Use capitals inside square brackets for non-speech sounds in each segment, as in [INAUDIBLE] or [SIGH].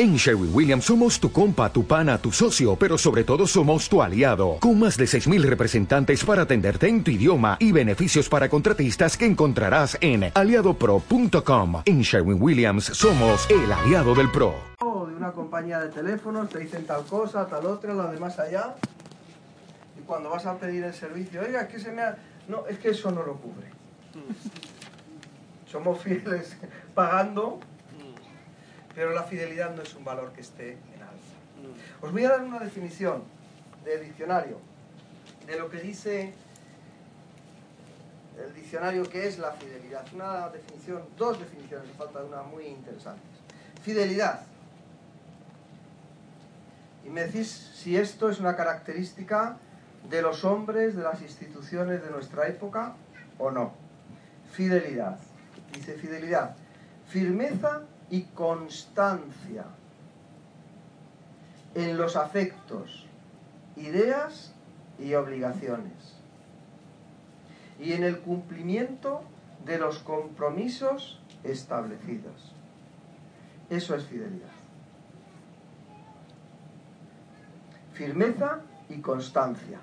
En Sherwin Williams somos tu compa, tu pana, tu socio, pero sobre todo somos tu aliado, con más de 6.000 representantes para atenderte en tu idioma y beneficios para contratistas que encontrarás en aliadopro.com. En Sherwin Williams somos el aliado del PRO. De una compañía de teléfonos te dicen tal cosa, tal otra, la de más allá. Y cuando vas a pedir el servicio, oiga, es que se me ha... No, es que eso no lo cubre. Somos fieles pagando pero la fidelidad no es un valor que esté en alza. Mm. Os voy a dar una definición de diccionario de lo que dice el diccionario que es la fidelidad. Una definición, dos definiciones, me falta una muy interesantes. Fidelidad. Y me decís si esto es una característica de los hombres, de las instituciones de nuestra época o no. Fidelidad. Dice fidelidad. Firmeza y constancia en los afectos, ideas y obligaciones, y en el cumplimiento de los compromisos establecidos. Eso es fidelidad. Firmeza y constancia.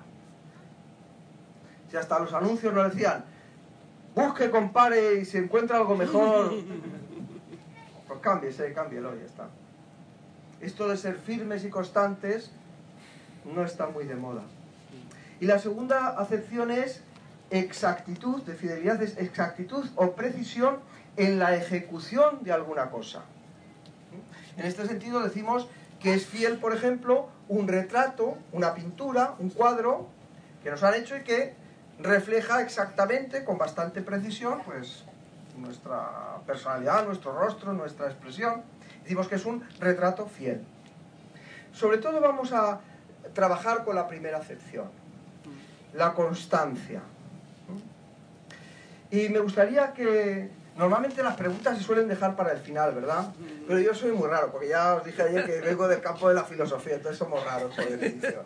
Si hasta los anuncios nos decían, busque, compare y si encuentra algo mejor, [LAUGHS] pues cámbiese, cámbielo y ya está. Esto de ser firmes y constantes no está muy de moda. Y la segunda acepción es exactitud, de fidelidad es exactitud o precisión en la ejecución de alguna cosa. En este sentido decimos que es fiel, por ejemplo, un retrato, una pintura, un cuadro que nos han hecho y que refleja exactamente, con bastante precisión, pues nuestra personalidad, nuestro rostro, nuestra expresión. Decimos que es un retrato fiel. Sobre todo vamos a trabajar con la primera acepción, la constancia. Y me gustaría que normalmente las preguntas se suelen dejar para el final, ¿verdad? Pero yo soy muy raro, porque ya os dije ayer que vengo del campo de la filosofía, entonces somos raros por definición.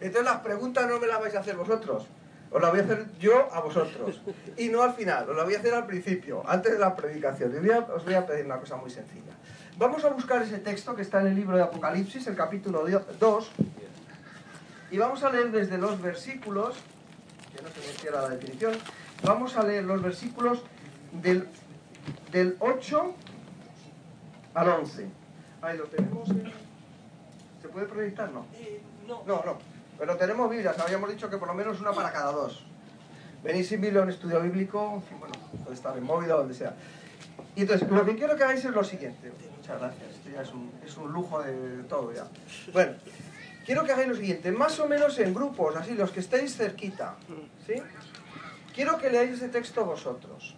Entonces las preguntas no me las vais a hacer vosotros, os la voy a hacer yo a vosotros. Y no al final, os la voy a hacer al principio, antes de la predicación. Y os voy a pedir una cosa muy sencilla. Vamos a buscar ese texto que está en el libro de Apocalipsis, el capítulo 2, y vamos a leer desde los versículos, que no se me quiera la definición, vamos a leer los versículos del, del 8 al 11. Ahí lo tenemos. ¿Se puede proyectar? No. Eh, no. No, no. Pero tenemos Biblias, habíamos dicho que por lo menos una para cada dos. Venís sin Biblia a un estudio bíblico, bueno, puede estar en móvil o donde sea. Y entonces, lo que quiero que hagáis es lo siguiente. Muchas gracias, esto ya es un, es un lujo de todo ya. Bueno, quiero que hagáis lo siguiente, más o menos en grupos, así, los que estéis cerquita, ¿sí? Quiero que leáis ese texto vosotros.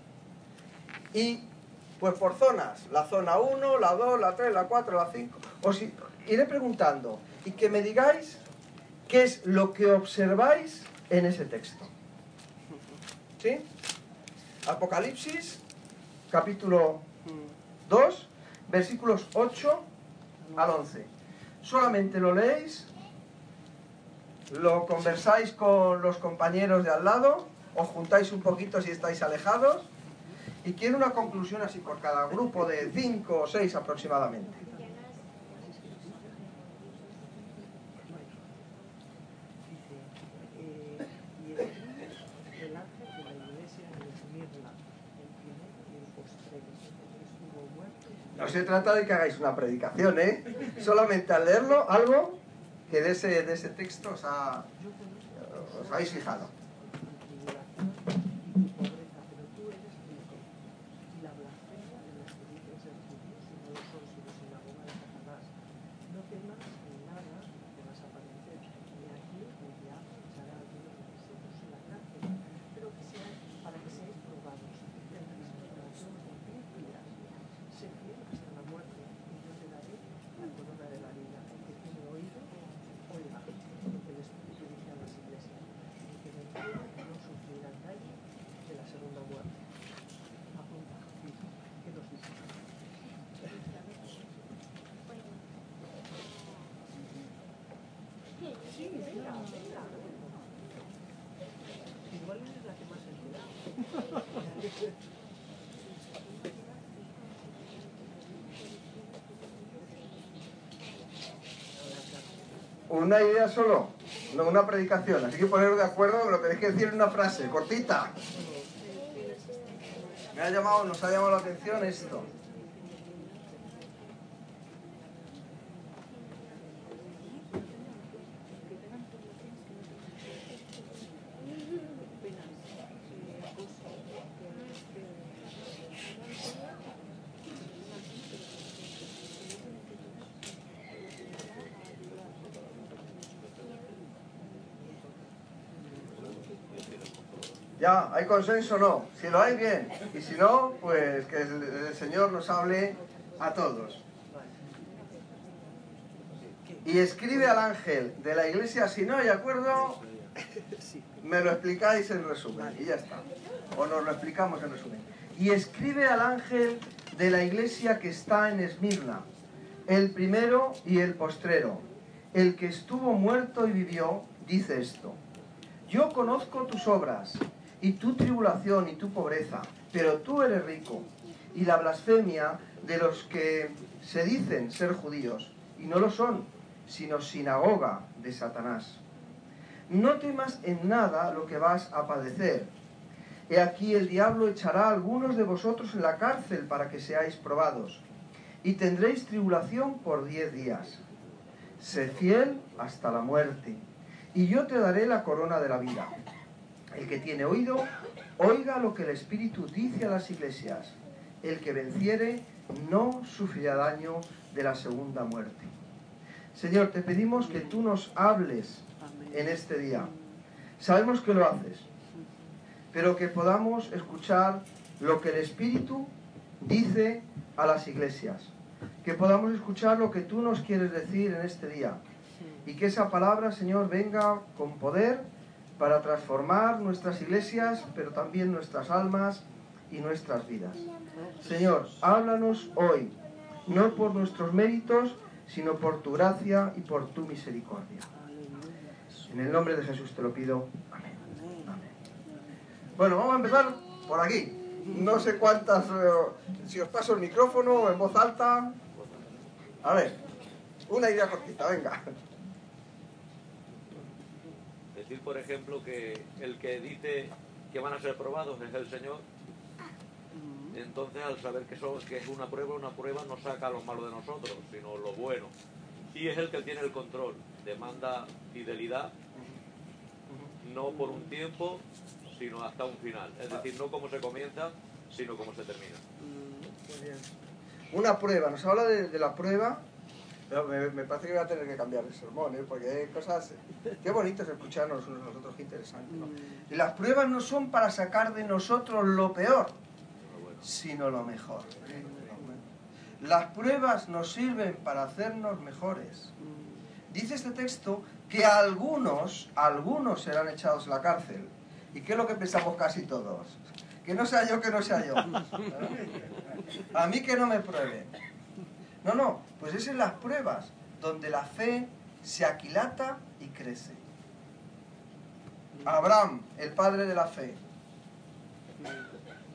Y, pues por zonas, la zona 1, la 2, la 3, la 4, la 5, os iré preguntando y que me digáis ¿Qué es lo que observáis en ese texto? ¿Sí? Apocalipsis, capítulo 2, versículos 8 al 11. Solamente lo leéis, lo conversáis con los compañeros de al lado, os juntáis un poquito si estáis alejados, y quiero una conclusión así por cada grupo de 5 o 6 aproximadamente. No se trata de que hagáis una predicación, ¿eh? Solamente al leerlo, algo que de ese, de ese texto os, os habéis fijado. Una idea solo, no una predicación. Así que poneros de acuerdo, lo tenéis que decir en una frase, cortita. Me ha llamado, nos ha llamado la atención esto. Ya, ¿hay consenso o no? Si lo hay, bien. Y si no, pues que el, Señor nos hable a todos. Y escribe al ángel de la iglesia, si no hay acuerdo, me lo explicáis en resumen. Y ya está. O nos lo explicamos en resumen. Y escribe al ángel de la iglesia que está en Esmirna, el primero y el postrero, el que estuvo muerto y vivió, dice esto. Yo conozco tus obras y tu tribulación y tu pobreza, pero tú eres rico. Y la blasfemia de los que se dicen ser judíos, y no lo son, sino sinagoga de Satanás. No temas en nada lo que vas a padecer. He aquí el diablo echará a algunos de vosotros en la cárcel para que seáis probados, y tendréis tribulación por diez días. Sé fiel hasta la muerte, y yo te daré la corona de la vida. El que tiene oído, oiga lo que el Espíritu dice a las iglesias. El que venciere no sufrirá daño de la segunda muerte. Señor, te pedimos que tú nos hables en este día. Sabemos que lo haces, pero que podamos escuchar lo que el Espíritu dice a las iglesias. Que podamos escuchar lo que tú nos quieres decir en este día. Y que esa palabra, Señor, venga con poder para transformar nuestras iglesias, pero también nuestras almas y nuestras vidas. Señor, háblanos hoy, no por nuestros méritos, sino por tu gracia y por tu misericordia. En el nombre de Jesús te lo pido. Amén. Bueno, vamos a empezar por aquí. No sé cuántas, eh, si os paso el micrófono en voz alta. A ver, una idea cortita, venga por ejemplo, que el que dice que van a ser probados es el Señor. Entonces, al saber que, es una prueba, una prueba no saca lo malo de nosotros, sino lo bueno. Y es el que tiene el control. Demanda fidelidad, no por un tiempo, sino hasta un final. Es decir, no como se comienza, sino como se termina. Una prueba, nos habla de, de la prueba me, parece que voy a tener que cambiar el sermón, ¿eh? porque hay cosas... Qué bonito es escucharnos unos a los otros, qué interesante. Y las pruebas no son para sacar de nosotros lo peor, sino lo mejor. Las pruebas nos sirven para hacernos mejores. Dice este texto que algunos, algunos serán echados a la cárcel. ¿Y qué es lo que pensamos casi todos? Que no sea yo, que no sea yo. [LAUGHS] A mí que no me prueben. No, no, pues es en las pruebas donde la fe se aquilata y crece. Abraham, el padre de la fe.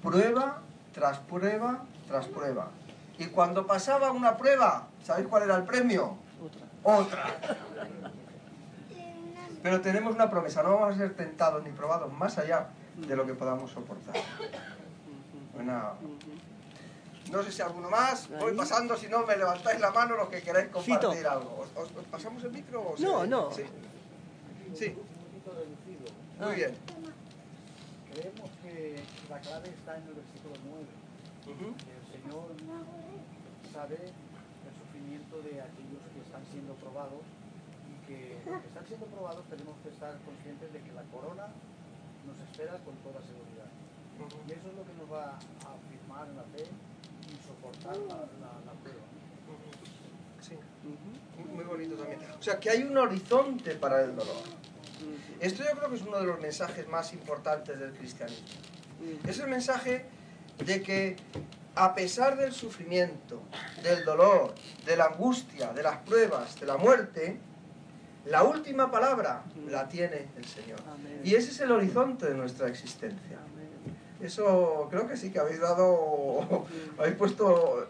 Prueba tras prueba tras prueba. Y cuando pasaba una prueba, ¿sabéis cuál era el premio? Otra. Otra. Pero tenemos una promesa, no vamos a ser tentados ni probados más allá de lo que podamos soportar. Buena. No sé si alguno más. Voy pasando, si no me levantáis la mano los que queráis compartir algo. ¿Os, pasamos el micro? O no, no. Sí. sí. Muy bien. Creemos que la clave está en el versículo 9. El Señor sabe el sufrimiento de aquellos que están siendo probados y que los que están siendo probados tenemos que estar conscientes de que la corona nos espera con toda seguridad. Y eso es lo que nos va a afirmar en la fe soportar la, prueba. Sí. Muy bonito también. O sea, que hay un horizonte para el dolor. Esto yo creo que es uno de los mensajes más importantes del cristianismo. Es el mensaje de que a pesar del sufrimiento, del dolor, de la angustia, de las pruebas, de la muerte, la última palabra la tiene el Señor. Y ese es el horizonte de nuestra existencia. Eso creo que sí que habéis dado, habéis puesto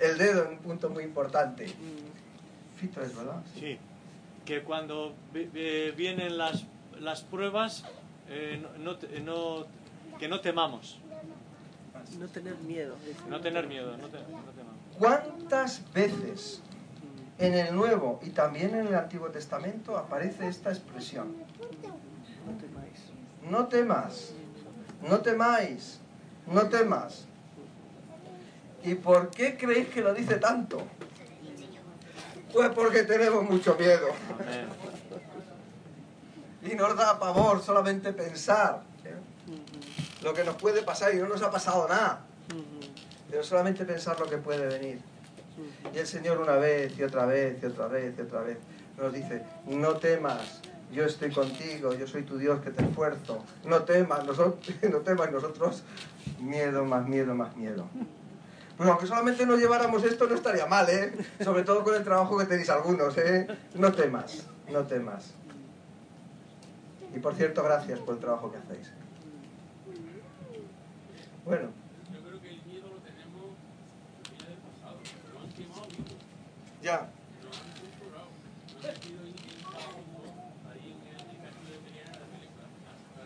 el dedo en un punto muy importante. Fito es, ¿verdad? Sí. que cuando vi- vi- vienen las, las pruebas, eh, no- no te- no- que no temamos, No tener miedo. no tener miedo, no, te- no temamos. ¿Cuántas veces en el Nuevo y también en el Antiguo Testamento aparece esta expresión? No temáis. No temas, no temáis, no temas. ¿Y por qué creéis que lo dice tanto? Pues porque tenemos mucho miedo y nos da pavor solamente pensar ¿eh? lo que nos puede pasar y no nos ha pasado nada, pero solamente pensar lo que puede venir. Y el Señor una vez y otra vez y otra vez y otra vez nos dice, no temas, yo estoy contigo, yo soy tu Dios que te esfuerzo, no temas, nosotros, [LAUGHS] no temas nosotros, miedo más miedo más miedo. Pues aunque solamente nos lleváramos esto no estaría mal, ¿eh? Sobre todo con el trabajo que tenéis algunos, ¿eh? No temas, no temas. Y por cierto, gracias por el trabajo que hacéis. Bueno, Yo creo que el miedo lo tenemos del pasado, ya. lo han censurado, lo han sido intentado ahí en el castillo de Pelear en la película, hasta,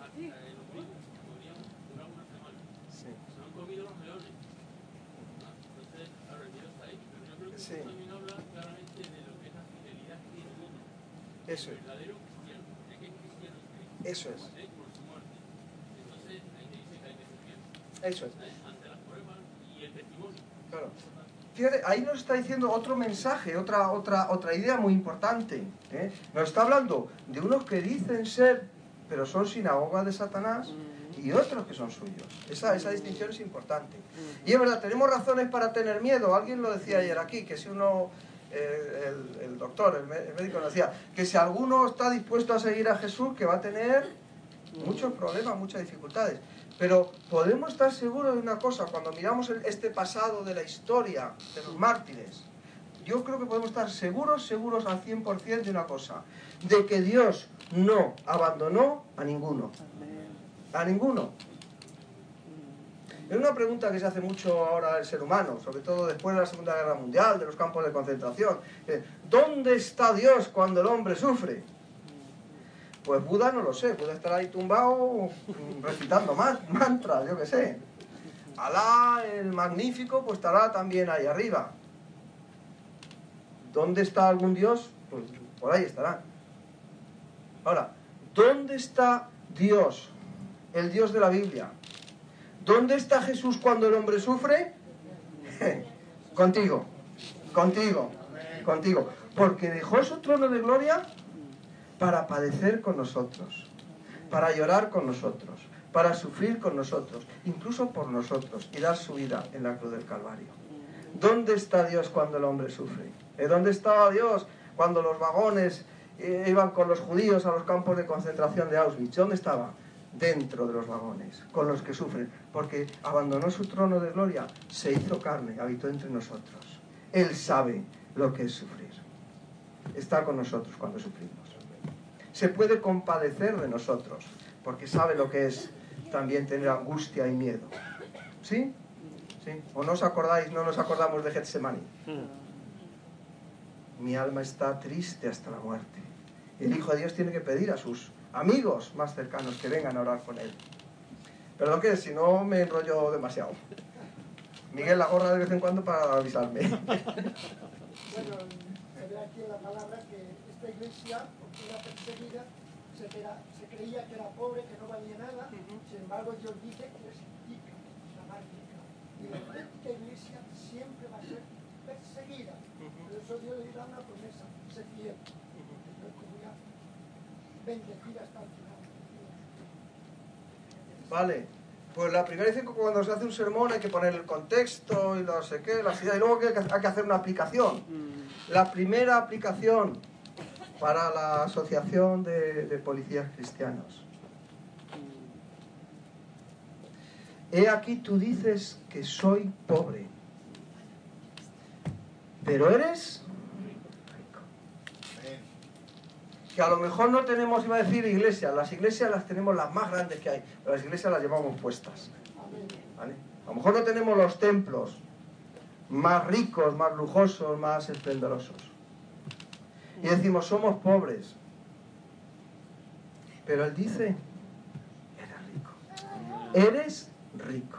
hasta los mismos, podrían durar una semana. Sí. Se lo han comido los leones. Ah, Entonces, claro, el miedo está ahí, pero yo creo que Sí. esto también habla claramente de lo que es la fidelidad que tiene uno, Eso el es, verdadero cristiano, de que es cristiano en Cristo, eso es, ¿eh? por su muerte. Entonces, ahí te dice que hay que eso es. el testimonio. Claro. Fíjate, ahí nos está diciendo otro mensaje, otra, otra, otra idea muy importante. ¿eh? Nos está hablando de unos que dicen ser, pero son sinagoga de Satanás, y otros que son suyos. Esa, esa distinción es importante. Y es verdad, tenemos razones para tener miedo. Alguien lo decía ayer aquí, que si uno, el, el doctor, el, mé- el médico nos decía, que si alguno está dispuesto a seguir a Jesús, que va a tener muchos problemas, muchas dificultades. Pero podemos estar seguros de una cosa, cuando miramos este pasado de la historia de los mártires, yo creo que podemos estar seguros, seguros al 100% de una cosa, de que Dios no abandonó a ninguno, a ninguno. Es una pregunta que se hace mucho ahora el ser humano, sobre todo después de la Segunda Guerra Mundial, de los campos de concentración. Eh, ¿Dónde está Dios cuando el hombre sufre? Pues Buda no lo sé, Buda estará ahí tumbado mm, recitando man- mantras, yo qué sé. Alá, el magnífico, pues estará también ahí arriba. ¿Dónde está algún Dios? Pues por ahí estará. Ahora, ¿dónde está Dios? El Dios de la Biblia. ¿Dónde está Jesús cuando el hombre sufre? [LAUGHS] contigo, contigo, contigo. Porque dejó su trono de gloria para padecer con nosotros, para llorar con nosotros, para sufrir con nosotros, incluso por nosotros, y dar su vida en la cruz del Calvario. ¿Dónde está Dios cuando el hombre sufre? ¿Eh? ¿Dónde estaba Dios cuando los vagones eh, iban con los judíos a los campos de concentración de Auschwitz? ¿Dónde estaba? Dentro de los vagones, con los que sufren, porque abandonó su trono de gloria, se hizo carne, habitó entre nosotros. Él sabe lo que es sufrir. Está con nosotros cuando sufrimos. Se puede compadecer de nosotros, porque sabe lo que es también tener angustia y miedo. ¿Sí? ¿Sí? ¿O no os acordáis, no nos acordamos de Getsemaní? Mi alma está triste hasta la muerte. El Hijo de Dios tiene que pedir a sus amigos más cercanos que vengan a orar con él. Perdón que si no me enrollo demasiado. Miguel la gorra de vez en cuando para avisarme. [LAUGHS] Bueno, se ve aquí en la palabra que esta iglesia, porque era perseguida, se, era- se creía que era pobre, que no valía nada, sin embargo Dios dice que es rica, la más rica. Y la auténtica iglesia siempre va a ser perseguida. Por eso Dios le da una promesa, sé fiel. Hasta el final. Vale. Pues la primera vez que cuando se hace un sermón hay que poner el contexto y no sé qué, las ideas, y luego que hay que- hay que hacer una aplicación. La primera aplicación para la Asociación de, de Policías Cristianos. He aquí tú dices que soy pobre, pero eres rico. Que a lo mejor no tenemos, iba a decir, iglesias. Las iglesias las tenemos las más grandes que hay, pero las iglesias las llevamos puestas. A lo mejor no tenemos los templos más ricos, más lujosos, más esplendorosos. Y decimos, somos pobres. Pero Él dice, eres rico. Eres rico.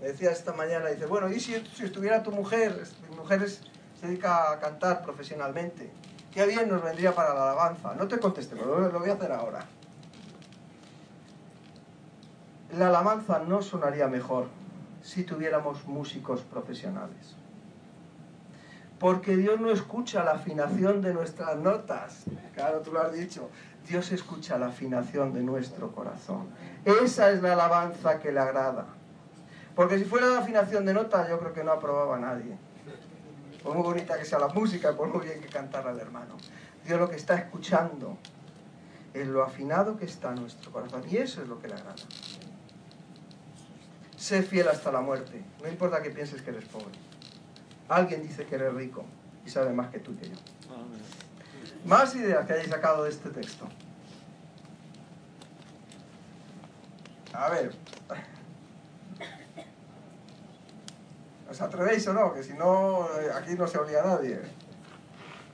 Me decía esta mañana, dice, bueno, ¿y si, si estuviera tu mujer? Mi mujer es- se dedica a cantar profesionalmente. Qué bien nos vendría para la alabanza. No te conteste, pero lo, lo voy a hacer ahora. La alabanza no sonaría mejor si tuviéramos músicos profesionales. Porque Dios no escucha la afinación de nuestras notas. Claro, tú lo has dicho. Dios escucha la afinación de nuestro corazón. Esa es la alabanza que le agrada. Porque si fuera la afinación de notas, yo creo que no aprobaba a nadie. Por muy bonita que sea la música, por muy bien que cantara el hermano. Dios lo que está escuchando es lo afinado que está nuestro corazón. Y eso es lo que le agrada. Sé fiel hasta la muerte. No importa que pienses que eres pobre. Alguien dice que eres rico y sabe más que tú que yo. Más ideas que hayáis sacado de este texto. A ver. ¿Os atrevéis o no? Que si no, eh, aquí no se olvida nadie.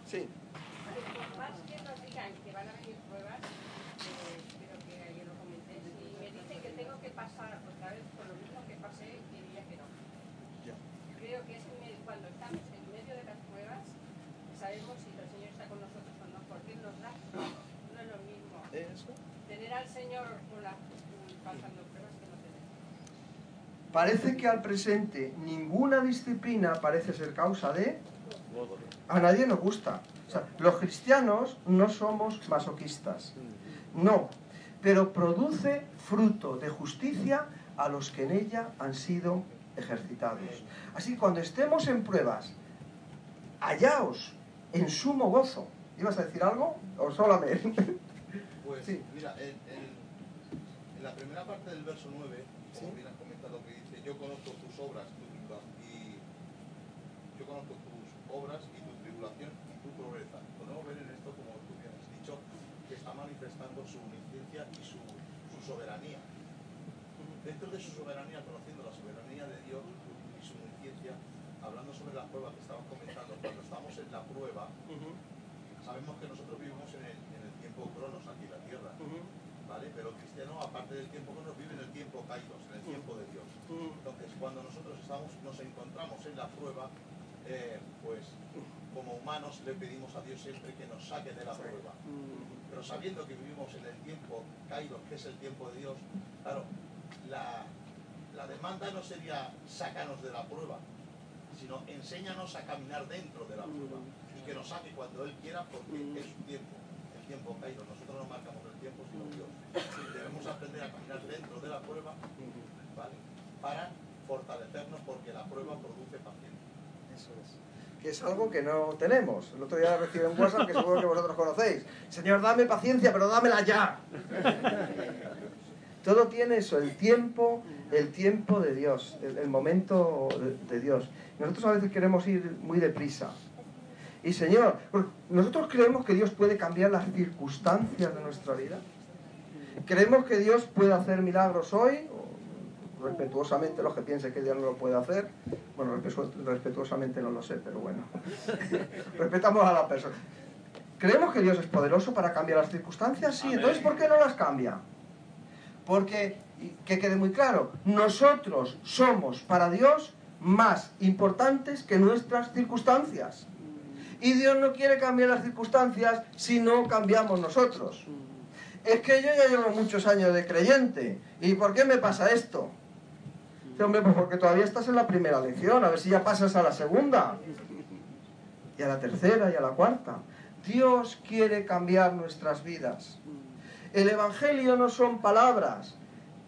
Sí. Por más que nos digan que van a venir pruebas, eh, creo que ayer lo comenté, si me dicen que tengo que pasar otra vez por lo mismo que pasé, diría que no. Creo que es en medio- cuando estamos en medio de las pruebas, sabemos si el Señor está con nosotros o no, porque Él nos da. No es lo mismo tener al Señor con la, pasando pruebas que no tener. Parece que al presente ninguna disciplina parece ser causa de... A nadie nos gusta. O sea, los cristianos no somos masoquistas. No. Pero produce fruto de justicia a los que en ella han sido ejercitados. Así que cuando estemos en pruebas, hallaos en sumo gozo. ¿Ibas a decir algo? ¿O solamente? Pues Sí. [LAUGHS] mira, en, en- en la primera parte del verso 9, como Sí has comentado, que dice, yo conozco tus obras tu y yo conozco tus obras y tu tribulación y tu pobreza. Podemos ver en esto, como tú bien has dicho, que está manifestando su omnisciencia y su, su soberanía. Dentro de su soberanía, conociendo la soberanía de Dios y su omnisciencia, hablando sobre las pruebas que estamos comentando, cuando estamos en la prueba, sabemos que nosotros vivimos en el, en el tiempo cronos aquí en la tierra, ¿vale? Pero el cristiano, aparte del tiempo cronos, vive en el tiempo kairos, en el tiempo de Dios. Entonces, cuando nosotros estamos, nos encontramos en la prueba, eh, pues como humanos le pedimos a Dios siempre que nos saque de la prueba. Pero sabiendo que vivimos en el tiempo kairos, que es el tiempo de Dios, claro, la, la demanda no sería sácanos de la prueba, sino enséñanos a caminar dentro de la prueba y que nos saque cuando Él quiera porque es su tiempo, el tiempo caído. Nosotros no marcamos el tiempo sino Dios. Debemos aprender a caminar dentro de la prueba ¿vale? Para fortalecernos porque la prueba produce paciencia. Eso es. Que es algo que no tenemos. El otro día recibí un WhatsApp que seguro que vosotros conocéis. Señor, dame paciencia, pero dámela ya. Todo tiene eso, el tiempo, el tiempo de Dios, el, momento de, de Dios. Nosotros a veces queremos ir muy deprisa. Y Señor, pues, nosotros creemos que Dios puede cambiar las circunstancias de nuestra vida. Creemos que Dios puede hacer milagros hoy, respetuosamente los que piensen que Dios no lo puede hacer. Bueno, respetu- respetuosamente no lo sé, pero bueno. [LAUGHS] Respetamos a la persona. ¿Creemos que Dios es poderoso para cambiar las circunstancias? Sí, Amén. entonces ¿por qué no las cambia? Porque, que quede muy claro, nosotros somos para Dios más importantes que nuestras circunstancias. Y Dios no quiere cambiar las circunstancias si no cambiamos nosotros. Es que yo ya llevo muchos años de creyente. ¿Y por qué me pasa esto? Hombre, pues porque todavía estás en la primera lección, a ver si ya pasas a la segunda. Y a la tercera y a la cuarta. Dios quiere cambiar nuestras vidas. El Evangelio no son palabras,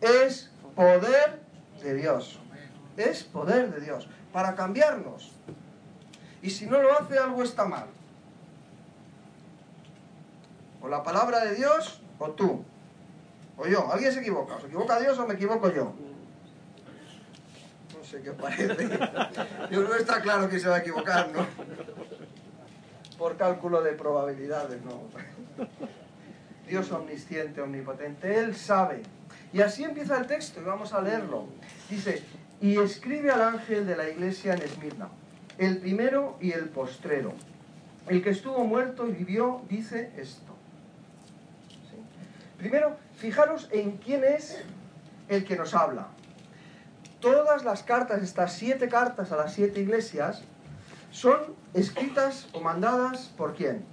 es poder de Dios. Es poder de Dios para cambiarnos. Y si no lo hace, algo está mal. O la palabra de Dios o tú. O yo. ¿Alguien se equivoca? ¿Se equivoca Dios o me equivoco yo? No sé qué parece. Yo que está claro que se va a equivocar, ¿no? Por cálculo de probabilidades, ¿no? Dios omnisciente, omnipotente, Él sabe. Y así empieza el texto, y vamos a leerlo. Dice, y escribe al ángel de la iglesia en Esmirna. el primero y el postrero. El que estuvo muerto y vivió dice esto. Primero, fijaros en quién es el que nos habla. Todas las cartas, estas siete cartas a las siete iglesias, son escritas o mandadas por quién?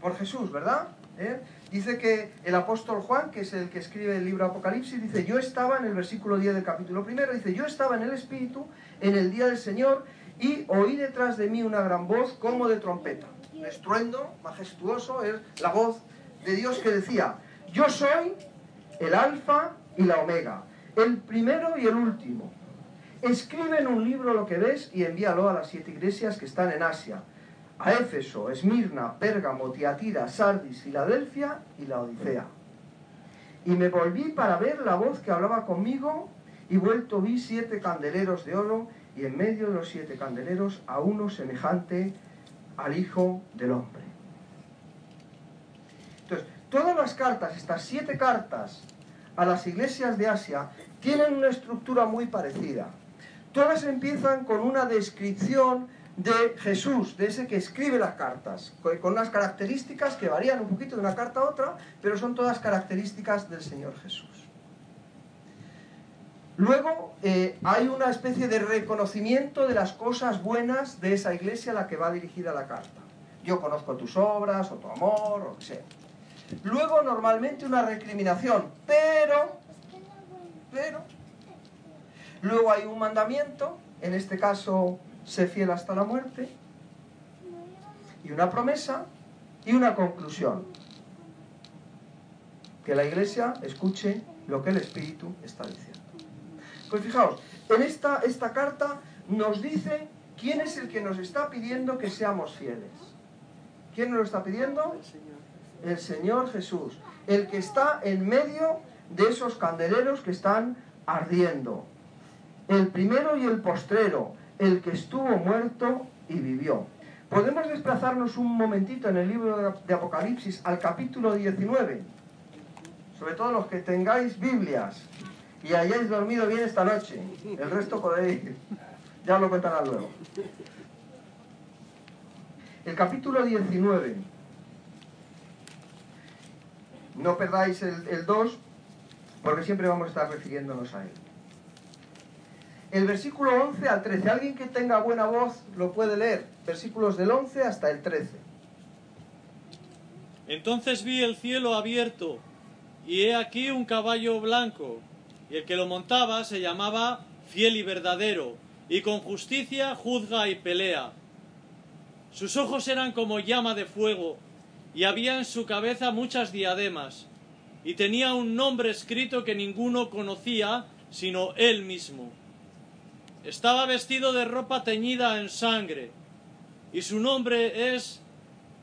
Por Jesús, ¿verdad? ¿Eh? Dice que el apóstol Juan, que es el que escribe el libro Apocalipsis, dice, yo estaba en el versículo 10 del capítulo primero, dice, yo estaba en el Espíritu en el día del Señor y oí detrás de mí una gran voz como de trompeta. Un estruendo majestuoso es la voz de Dios que decía, yo soy el alfa y la omega, el primero y el último. Escribe en un libro lo que ves y envíalo a las siete iglesias que están en Asia a Éfeso, Esmirna, Pérgamo, Tiatira, Sardis, Filadelfia y la Odisea. Y me volví para ver la voz que hablaba conmigo y vuelto vi siete candeleros de oro y en medio de los siete candeleros a uno semejante al Hijo del Hombre. Entonces, todas las cartas, estas siete cartas a las iglesias de Asia, tienen una estructura muy parecida. Todas empiezan con una descripción de Jesús, de ese que escribe las cartas, con unas características que varían un poquito de una carta a otra, pero son todas características del Señor Jesús. Luego eh, hay una especie de reconocimiento de las cosas buenas de esa iglesia a la que va dirigida la carta. Yo conozco tus obras, o tu amor, o que sea. Luego normalmente una recriminación, pero, pero, luego hay un mandamiento, en este caso sé fiel hasta la muerte, y una promesa y una conclusión. Que la iglesia escuche lo que el Espíritu está diciendo. Pues fijaos, en esta, esta carta nos dice quién es el que nos está pidiendo que seamos fieles. ¿Quién nos lo está pidiendo? El Señor. El Señor Jesús, el que está en medio de esos candeleros que están ardiendo. El primero y el postrero, el que estuvo muerto y vivió. Podemos desplazarnos un momentito en el libro de Apocalipsis al capítulo 19, sobre todo los que tengáis Biblias y hayáis dormido bien esta noche. El resto podéis, ya lo contarán luego. El capítulo 19. No perdáis el, el 2, porque siempre vamos a estar refiriéndonos a él el versículo 11 al 13. Alguien que tenga buena voz lo puede leer. Versículos del 11 hasta el 13. Entonces vi el cielo abierto, y he aquí un caballo blanco, y el que lo montaba se llamaba fiel y verdadero, y con justicia juzga y pelea. Sus ojos eran como llama de fuego, y había en su cabeza muchas diademas, y tenía un nombre escrito que ninguno conocía sino él mismo. Estaba vestido de ropa teñida en sangre, y su nombre es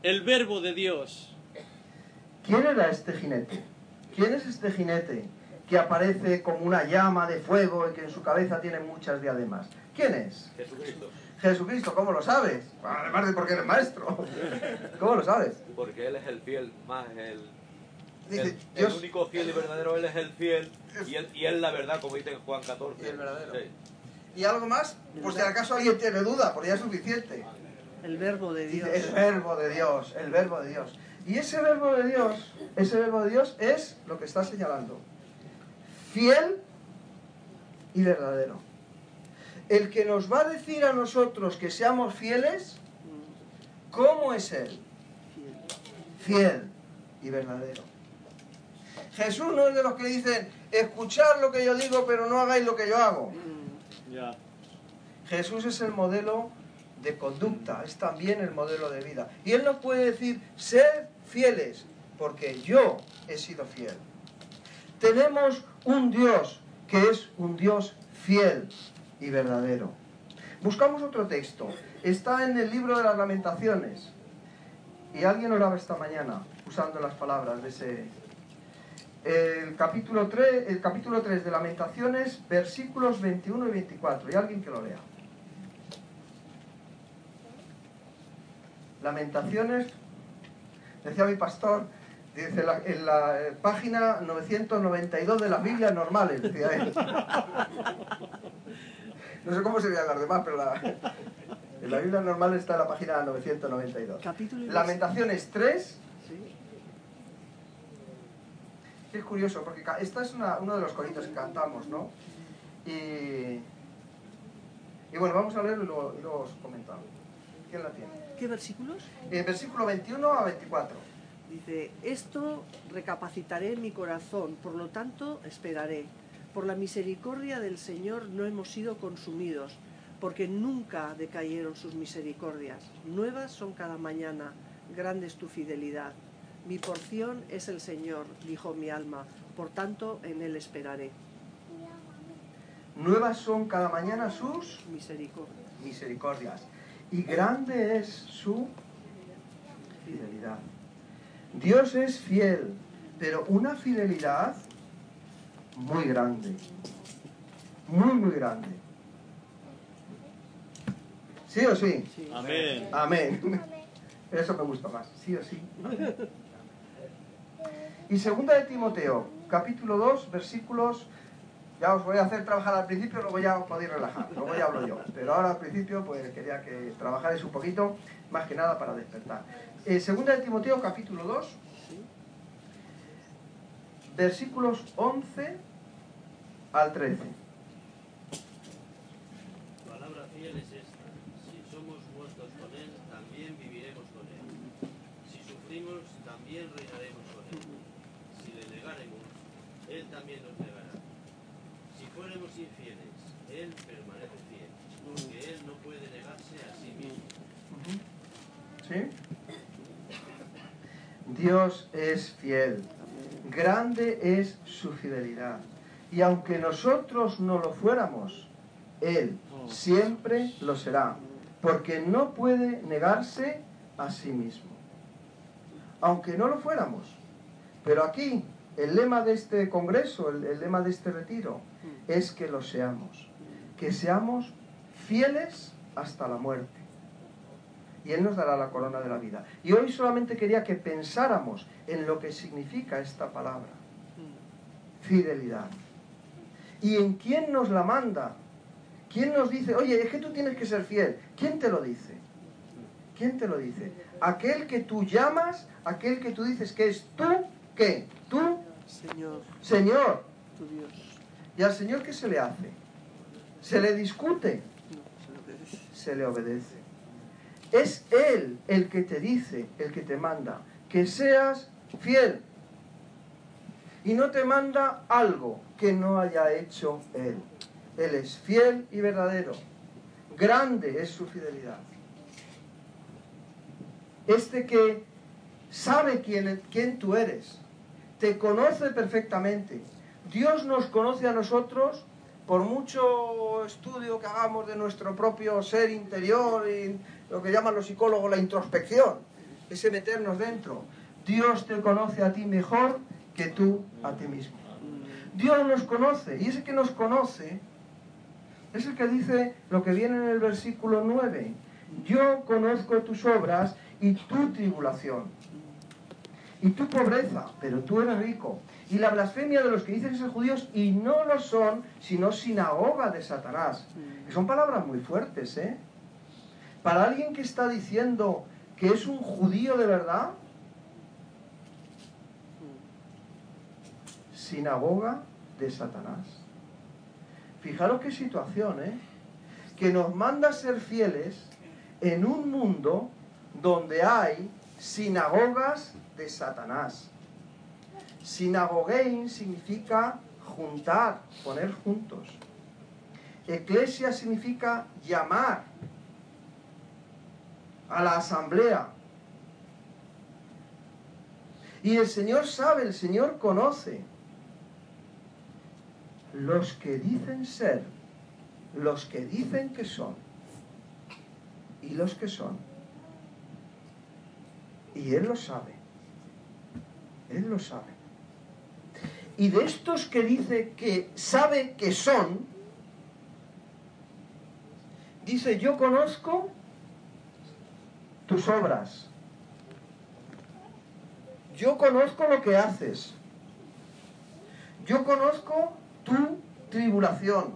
el Verbo de Dios. ¿Quién era este jinete? ¿Quién es este jinete que aparece como una llama de fuego y que en su cabeza tiene muchas diademas? ¿Quién es? Jesucristo. Jesucristo, ¿cómo lo sabes? Además de porque eres maestro. [LAUGHS] ¿Cómo lo sabes? Porque Él es el fiel, más el, Dice, el, el Dios- único fiel y verdadero, Él es el fiel y Él, y él la verdad, como dice en Juan 14. Y el verdadero. Sí. ¿Y algo más? Por si acaso alguien tiene duda, porque ya es suficiente. El verbo de Dios. Dice, el verbo de Dios, el verbo de Dios. Y ese verbo de Dios, ese verbo de Dios es lo que está señalando. Fiel y verdadero. El que nos va a decir a nosotros que seamos fieles, ¿cómo es Él? Fiel y verdadero. Jesús no es de los que dicen, escuchad lo que yo digo, pero no hagáis lo que yo hago. Jesús es el modelo de conducta, es también el modelo de vida. Y Él nos puede decir, sed fieles, porque yo he sido fiel. Tenemos un Dios que es un Dios fiel y verdadero. Buscamos otro texto. Está en el libro de las lamentaciones. Y alguien oraba esta mañana usando las palabras de ese... El capítulo 3, el capítulo 3 de Lamentaciones, versículos 21 y 24. Y alguien que lo lea. Lamentaciones, decía mi pastor, dice en la eh, página 992 de las Biblias normales, decía él. [LAUGHS] No sé cómo serían las demás, pero la, en la Biblia normal está en la página 992. Capítulo Lamentaciones 3. Sí. Es curioso, porque esta es una- uno de los coritos que cantamos, ¿no? Y, y bueno, vamos a leerlo y luego, y luego os comentamos. ¿Quién la tiene? ¿Qué versículos? Eh, versículo 21 a 24. Dice, esto recapacitaré en mi corazón, por lo tanto esperaré. Por la misericordia del Señor no hemos sido consumidos, porque nunca decayeron sus misericordias. Nuevas son cada mañana, grande es tu fidelidad. Mi porción es el Señor, dijo mi alma, por tanto en Él esperaré. Nuevas son cada mañana sus Misericordia. misericordias. Y grande es su fidelidad. Dios es fiel, pero una fidelidad muy grande. Muy, muy grande. ¿Sí o sí? Sí. Amén. Amén. [LAUGHS] Eso me gusta más. Sí o sí. Y segunda de Timoteo, capítulo 2, versículos. Ya os voy a hacer trabajar al principio, luego ya os podéis relajar, luego ya hablo yo. Pero ahora al principio, pues quería que trabajarais un poquito, más que nada para despertar. Eh, segunda de Timoteo, capítulo 2, versículos 11 al 13. Palabra fiel es esta. Si somos muertos con Él, también viviremos con Él. Si sufrimos, también reinaremos con Él. Si le negáremos, Él también nos negará. Si fuéramos infieles, Él permanece fiel, porque Él no puede negarse a sí mismo. ¿Sí? Dios es fiel. Grande es su fidelidad. Y aunque nosotros no lo fuéramos, Él siempre lo será. Porque no puede negarse a sí mismo. Aunque no lo fuéramos. Pero aquí, el lema de este congreso, el, el lema de este retiro, es que lo seamos. Que seamos fieles hasta la muerte y Él nos dará la corona de la vida. Y hoy solamente quería que pensáramos en lo que significa esta palabra, fidelidad. ¿Y en quién nos la manda? ¿Quién nos dice, oye, es que tú tienes que ser fiel? ¿Quién te lo dice? ¿Quién te lo dice? Aquel que tú llamas, aquel que tú dices que es tú, ¿qué? Tú, Señor, Señor. tu Dios. ¿Y al Señor qué se le hace? ¿Se le discute? No, se lo obedece. se le obedece. Es Él el que te dice, el que te manda, que seas fiel. Y no te manda algo que no haya hecho Él. Él es fiel y verdadero. Grande es su fidelidad. Este que sabe quién, tú eres, te conoce perfectamente. Dios nos conoce a nosotros por mucho estudio que hagamos de nuestro propio ser interior y lo que llaman los psicólogos la introspección, ese meternos dentro. Dios te conoce a ti mejor que tú a ti mismo. Dios nos conoce y ese que nos conoce es el que dice lo que viene en el versículo 9. Yo conozco tus obras y tu tribulación y tu pobreza, pero tú eres rico. Y la blasfemia de los que dicen ser judíos y no lo son, sino sinagoga de Satanás. Que son palabras muy fuertes, ¿eh? Para alguien que está diciendo que es un judío de verdad, sinagoga de Satanás. Fijaros qué situación, ¿eh? Que nos manda ser fieles en un mundo donde hay sinagogas de Satanás. Sinagogein significa juntar, poner juntos. Eclesia significa llamar a la asamblea. Y el Señor sabe, el Señor conoce los que dicen ser, los que dicen que son y los que son. Y Él lo sabe. Él lo sabe. Y de estos que dice que sabe que son, dice, yo conozco tus obras. Yo conozco lo que haces. Yo conozco tu tribulación.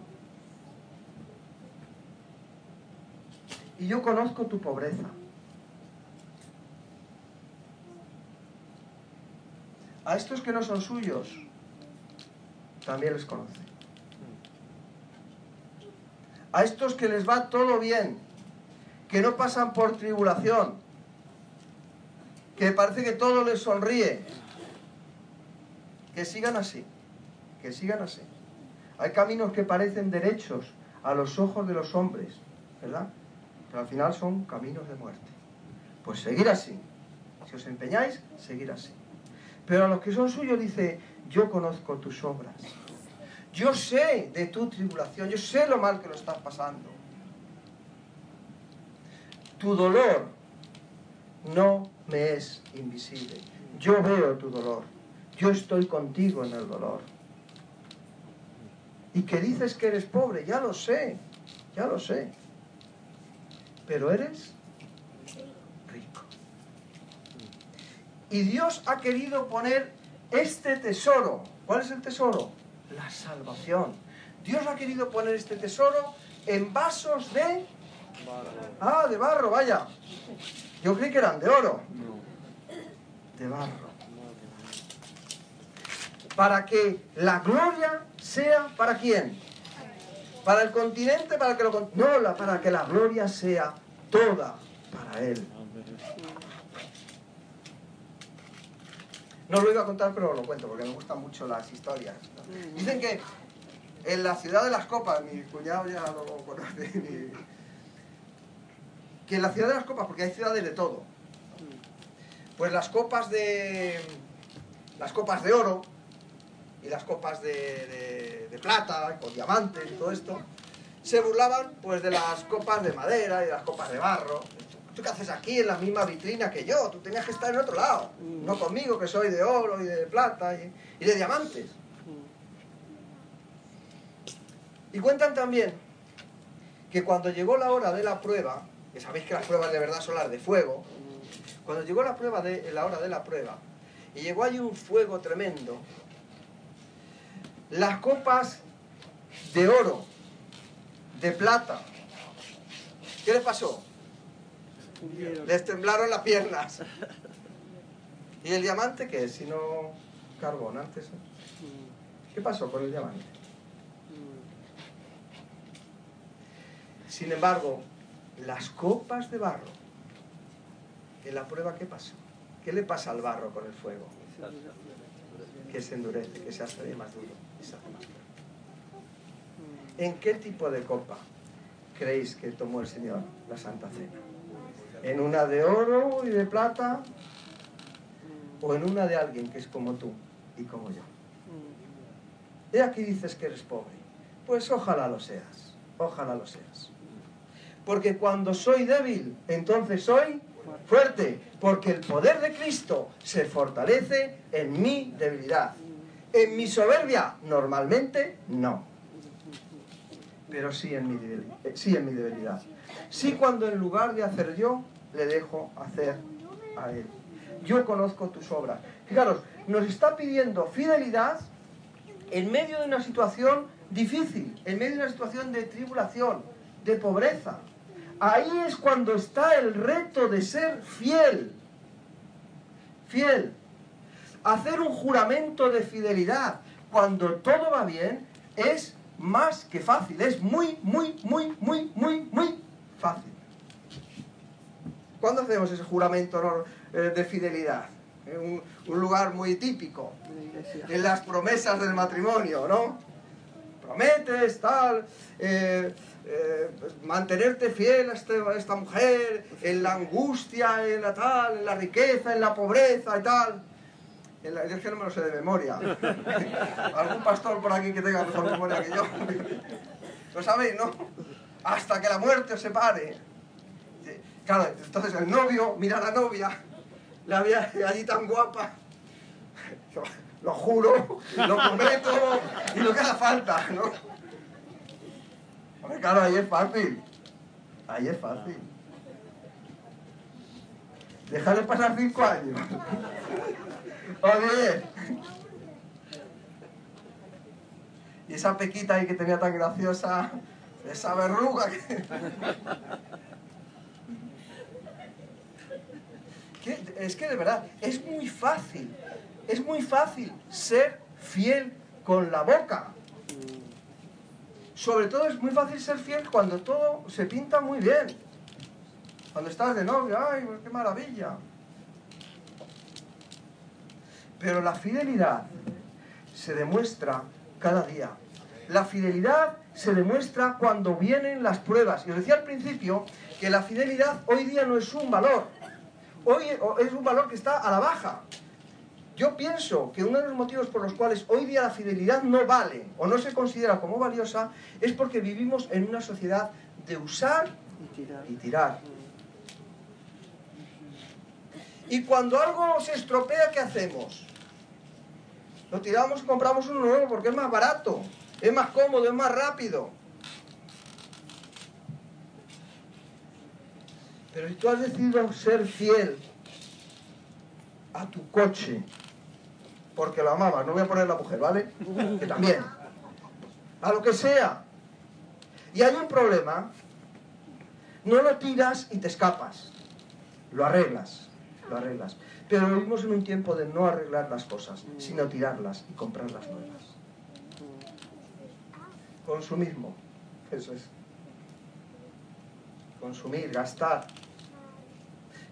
Y yo conozco tu pobreza. A estos que no son suyos, también les conoce. A estos que les va todo bien, que no pasan por tribulación, que parece que todo les sonríe, que sigan así, que sigan así. Hay caminos que parecen derechos a los ojos de los hombres, ¿verdad? Pero al final son caminos de muerte. Pues seguir así. Si os empeñáis, seguir así. Pero a los que son suyos dice, yo conozco tus obras. Yo sé de tu tribulación, yo sé lo mal que lo estás pasando. Tu dolor no me es invisible. Yo veo tu dolor. Yo estoy contigo en el dolor. Y que dices que eres pobre, ya lo sé, ya lo sé. Pero eres rico. Y Dios ha querido poner este tesoro. ¿Cuál es el tesoro? La salvación. Dios ha querido poner este tesoro en vasos de... Ah, de barro, vaya. Yo creí que eran de oro. De barro. Para que la gloria sea para quién? Para el continente, para que lo no, para que la gloria sea toda para él. No lo iba a contar, pero lo cuento porque me gustan mucho las historias. Dicen que en la ciudad de las copas, mi cuñado ya lo conoce, [LAUGHS] que en la ciudad de las copas, porque hay ciudades de todo, pues las copas de las copas de oro y las copas de, de- de plata con diamantes y todo esto se burlaban pues de las copas de madera y de las copas de barro ¿Tú qué haces aquí en la misma vitrina que yo? Tú tenías que estar en otro lado. No conmigo, que soy de oro y de plata y, y de diamantes. Y cuentan también que cuando llegó la hora de la prueba, que sabéis que las pruebas de verdad son las de fuego, cuando llegó la prueba de la hora de la prueba, y llegó allí un fuego tremendo, las copas de oro, de plata, ¿qué les pasó? Les temblaron las piernas. ¿Y el diamante qué es? Si no carbón antes. ¿eh? ¿Qué pasó con el diamante? Sin embargo, las copas de barro, en la prueba, ¿qué pasó? ¿Qué le pasa al barro con el fuego? Que se endurece, que se hace más duro ¿En qué tipo de copa creéis que tomó el Señor la Santa Cena? ¿En una de oro y de plata? ¿O en una de alguien que es como tú y como yo? Y aquí dices que eres pobre. Pues ojalá lo seas, ojalá lo seas. Porque cuando soy débil, entonces soy fuerte. Porque el poder de Cristo se fortalece en mi debilidad. En mi soberbia, normalmente no. Pero sí en mi, debil- eh, sí en mi debilidad. Sí cuando en lugar de hacer yo, le dejo hacer a Él. Yo conozco tus obras. Fijaros, nos está pidiendo fidelidad en medio de una situación difícil, en medio de una situación de tribulación, de pobreza. Ahí es cuando está el reto de ser fiel. Fiel. Hacer un juramento de fidelidad cuando todo va bien es más que fácil. Es muy, muy, muy, muy, muy, muy fácil. ¿Cuándo hacemos ese juramento eh, de fidelidad? En un, un lugar muy típico, en las promesas del matrimonio, ¿no? Prometes, tal, eh, eh, mantenerte fiel a, este- a esta mujer, en la angustia, en la tal, en la riqueza, en la pobreza y tal. Yo es que no me lo sé de memoria. [LAUGHS] Algún pastor por aquí que tenga mejor memoria que yo. [LAUGHS] Lo sabéis, ¿no? Hasta que la muerte os separe. Claro, entonces el novio mira a la novia, la ve allí tan guapa. Lo juro, lo prometo y lo que haga falta, ¿no? Hombre, claro, ahí es fácil. Ahí es fácil. Dejar de pasar cinco años. Oye. Y esa pequita ahí que tenía tan graciosa, esa verruga que... Es que de verdad, es muy fácil, es muy fácil ser fiel con la boca. Sobre todo es muy fácil ser fiel cuando todo se pinta muy bien. Cuando estás de novio, ay, qué maravilla. Pero la fidelidad se demuestra cada día. La fidelidad se demuestra cuando vienen las pruebas. Y os decía al principio que la fidelidad hoy día no es un valor. Hoy es un valor que está a la baja. Yo pienso que uno de los motivos por los cuales hoy día la fidelidad no vale o no se considera como valiosa es porque vivimos en una sociedad de usar y tirar. Y cuando algo se estropea, ¿qué hacemos? Lo tiramos y compramos uno nuevo porque es más barato, es más cómodo, es más rápido. Pero si tú has decidido ser fiel a tu coche, porque lo amabas, no voy a poner la mujer, ¿vale? [LAUGHS] Que también. A lo que sea. Y hay un problema, no lo tiras y te escapas. Lo arreglas, lo arreglas. Pero vivimos en un tiempo de no arreglar las cosas, sino tirarlas y comprar las nuevas. Consumismo, eso es. Consumir, gastar.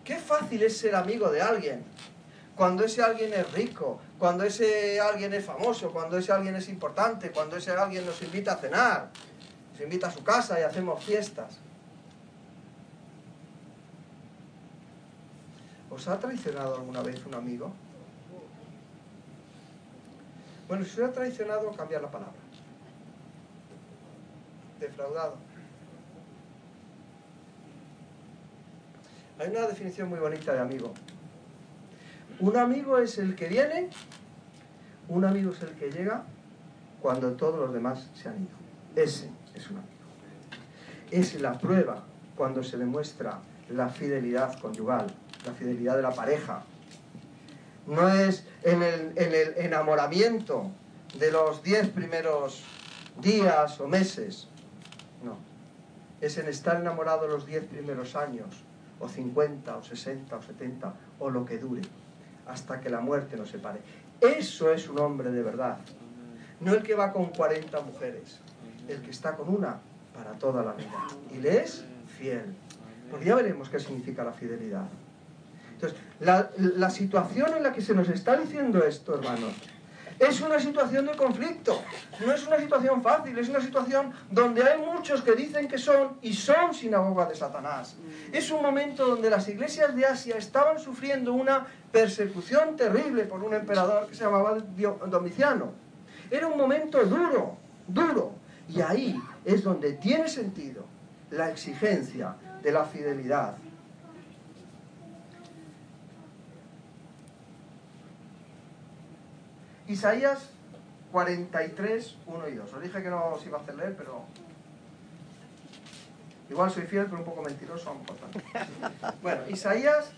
Qué fácil es ser amigo de alguien. Cuando ese alguien es rico, cuando ese alguien es famoso, cuando ese alguien es importante, cuando ese alguien nos invita a cenar, nos invita a su casa y hacemos fiestas. ¿Os ha traicionado alguna vez un amigo? Bueno, si os ha traicionado, cambiar la palabra. Defraudado. Hay una definición muy bonita de amigo. Un amigo es el que viene, un amigo es el que llega cuando todos los demás se han ido. Ese es un amigo. Es la prueba cuando se demuestra la fidelidad conyugal, la fidelidad de la pareja. No es en el, en el enamoramiento de los diez primeros días o meses. No. Es en estar enamorado los diez primeros años, o 50, o 60, o 70, o lo que dure, hasta que la muerte nos separe. Eso es un hombre de verdad. No el que va con 40 mujeres, el que está con una para toda la vida. Y le es fiel. Porque ya veremos qué significa la fidelidad. Entonces, la, la situación en la que se nos está diciendo esto, hermanos, es una situación de conflicto. No es una situación fácil, es una situación donde hay muchos que dicen que son y son sinagoga de Satanás. Es un momento donde las iglesias de Asia estaban sufriendo una persecución terrible por un emperador que se llamaba Domiciano. Era un momento duro, duro. Y ahí es donde tiene sentido la exigencia de la fidelidad. Isaías 43, 1 y 2. Os dije que no os iba a hacer leer, pero... Igual soy fiel, pero un poco mentiroso, también. [LAUGHS] Bueno, Isaías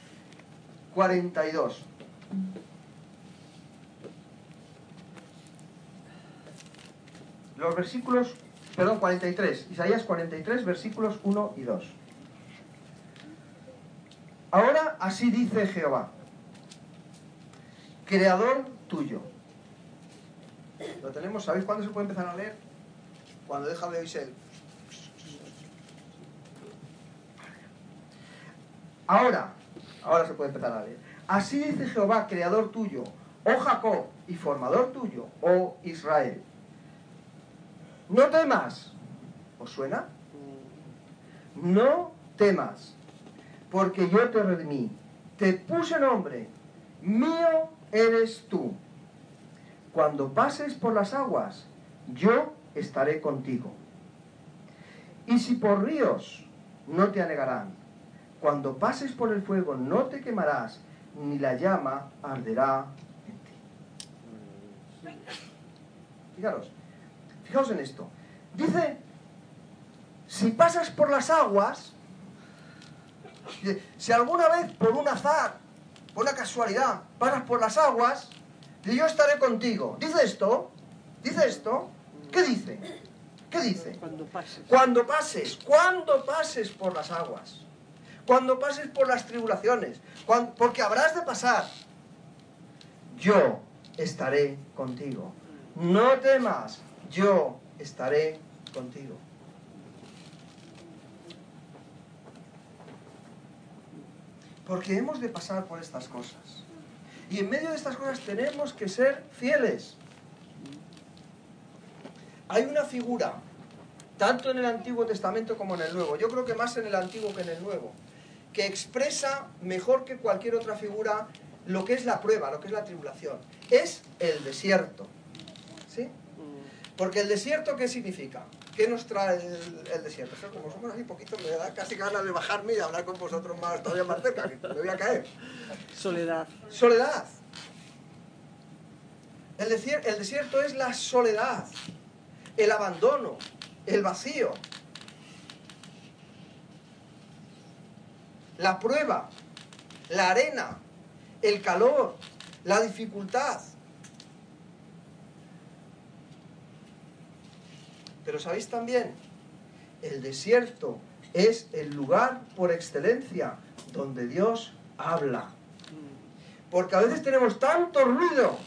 42. Los versículos, perdón, 43. Isaías 43, versículos 1 y 2. Ahora así dice Jehová, creador tuyo. Lo tenemos, ¿sabéis cuándo se puede empezar a leer? Cuando deja de oírse. Ahora, ahora se puede empezar a leer. Así dice Jehová, creador tuyo, oh Jacob, y formador tuyo, oh Israel. No temas. ¿Os suena? No temas, porque yo te redimí. Te puse nombre. Mío eres tú. Cuando pases por las aguas, yo estaré contigo. Y si por ríos, no te anegarán. Cuando pases por el fuego, no te quemarás, ni la llama arderá en ti. Fijaros, fijaos en esto. Dice, si pasas por las aguas, si alguna vez por un azar, por una casualidad, pasas por las aguas, y yo estaré contigo. ¿Dice esto? ¿Dice esto? ¿Qué dice? ¿Qué dice? Cuando pases. Cuando pases, cuando pases por las aguas. cuando pases por las tribulaciones, porque habrás de pasar, yo estaré contigo. No temas, yo estaré contigo. Porque hemos de pasar por estas cosas. Y en medio de estas cosas tenemos que ser fieles. Hay una figura, tanto en el Antiguo Testamento como en el Nuevo, yo creo que más en el Antiguo que en el Nuevo, que expresa mejor que cualquier otra figura lo que es la prueba, lo que es la tribulación. Es el desierto. ¿Sí? Porque el desierto, ¿qué significa? ¿Qué nos trae el, el desierto? O sea, como somos así poquitos, me da casi ganas de bajarme y hablar con vosotros más, todavía más cerca, que me voy a caer. Soledad. Soledad. El desierto es la soledad, el abandono, el vacío, la prueba, la arena, el calor, la dificultad. Pero sabéis también, el desierto es el lugar por excelencia donde Dios habla. Porque a veces tenemos tanto ruido,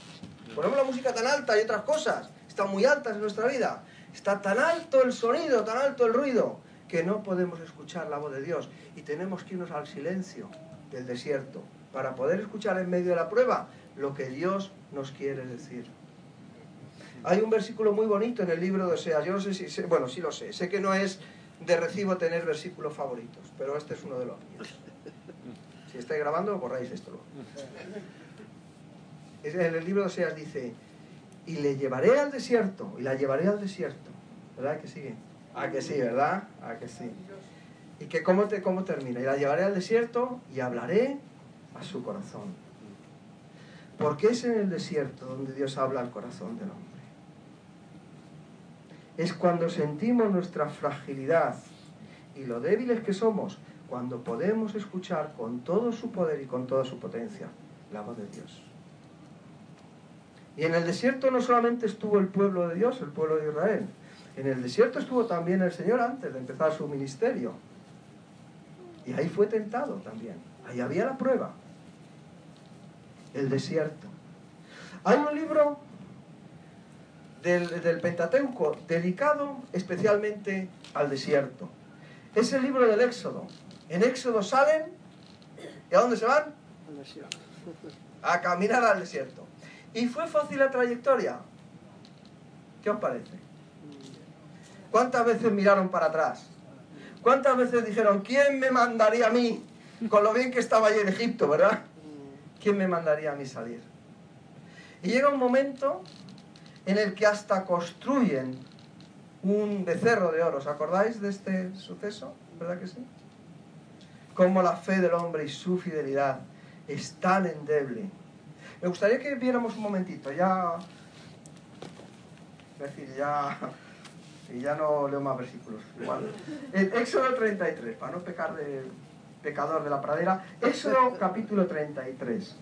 ponemos la música tan alta y otras cosas, están muy altas en nuestra vida, está tan alto el sonido, tan alto el ruido, que no podemos escuchar la voz de Dios y tenemos que irnos al silencio del desierto para poder escuchar en medio de la prueba lo que Dios nos quiere decir. Hay un versículo muy bonito en el libro de Oseas, yo no sé si, sé- bueno, sí lo sé, sé que no es de recibo tener versículos favoritos, pero este es uno de los míos. Si estáis grabando, borráis esto En el libro de Oseas dice, y le llevaré al desierto, y la llevaré al desierto. ¿Verdad que sigue? Ah, que sí, ¿verdad? Ah, que sí. ¿Y que cómo, te, cómo termina? Y la llevaré al desierto y hablaré a su corazón. Porque es en el desierto donde Dios habla al corazón del hombre. Es cuando sentimos nuestra fragilidad y lo débiles que somos, cuando podemos escuchar con todo su poder y con toda su potencia la voz de Dios. Y en el desierto no solamente estuvo el pueblo de Dios, el pueblo de Israel, en el desierto estuvo también el Señor antes de empezar su ministerio. Y ahí fue tentado también. Ahí había la prueba. El desierto. Hay un libro del, del Pentateuco dedicado especialmente al desierto. Es el libro del Éxodo. En Éxodo salen ¿y a dónde se van? Al desierto. A caminar al desierto. ¿Y fue fácil la trayectoria? ¿Qué os parece? ¿Cuántas veces miraron para atrás? ¿Cuántas veces dijeron, ¿quién me mandaría a mí? Con lo bien que estaba allí en Egipto, ¿verdad? ¿Quién me mandaría a mí salir? Y llega un momento en el que hasta construyen un becerro de oro. ¿Os acordáis de este suceso? ¿Verdad que sí? Cómo la fe del hombre y su fidelidad es tan endeble. Me gustaría que viéramos un momentito, ya... Es decir, ya... Y ya no leo más versículos. Igual. El Éxodo 33, para no pecar de pecador de la pradera. Éxodo capítulo 33.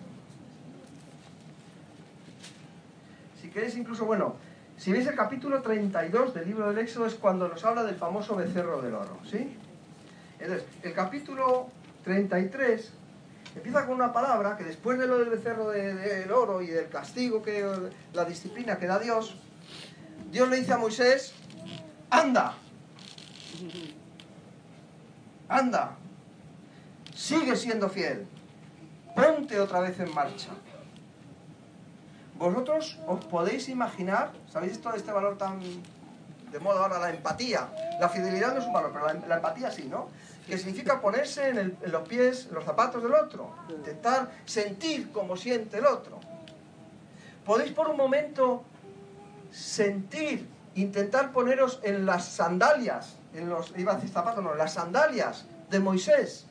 Si queréis incluso, bueno, si veis el capítulo 32 del libro del Éxodo es cuando nos habla del famoso becerro del oro, ¿sí? Entonces, el capítulo 33 empieza con una palabra que después de lo del becerro de- del oro y del castigo, que la disciplina que da Dios, Dios le dice a Moisés, anda, anda, sigue siendo fiel, ponte otra vez en marcha. Vosotros os podéis imaginar, ¿sabéis esto de este valor tan de moda ahora, la empatía? La fidelidad no es un valor, pero la, empatía sí, ¿no? Que significa ponerse en, los pies, en los zapatos del otro, intentar sentir como siente el otro. Podéis por un momento sentir, intentar poneros en las sandalias, en los, iba a decir zapatos, no, las sandalias de Moisés,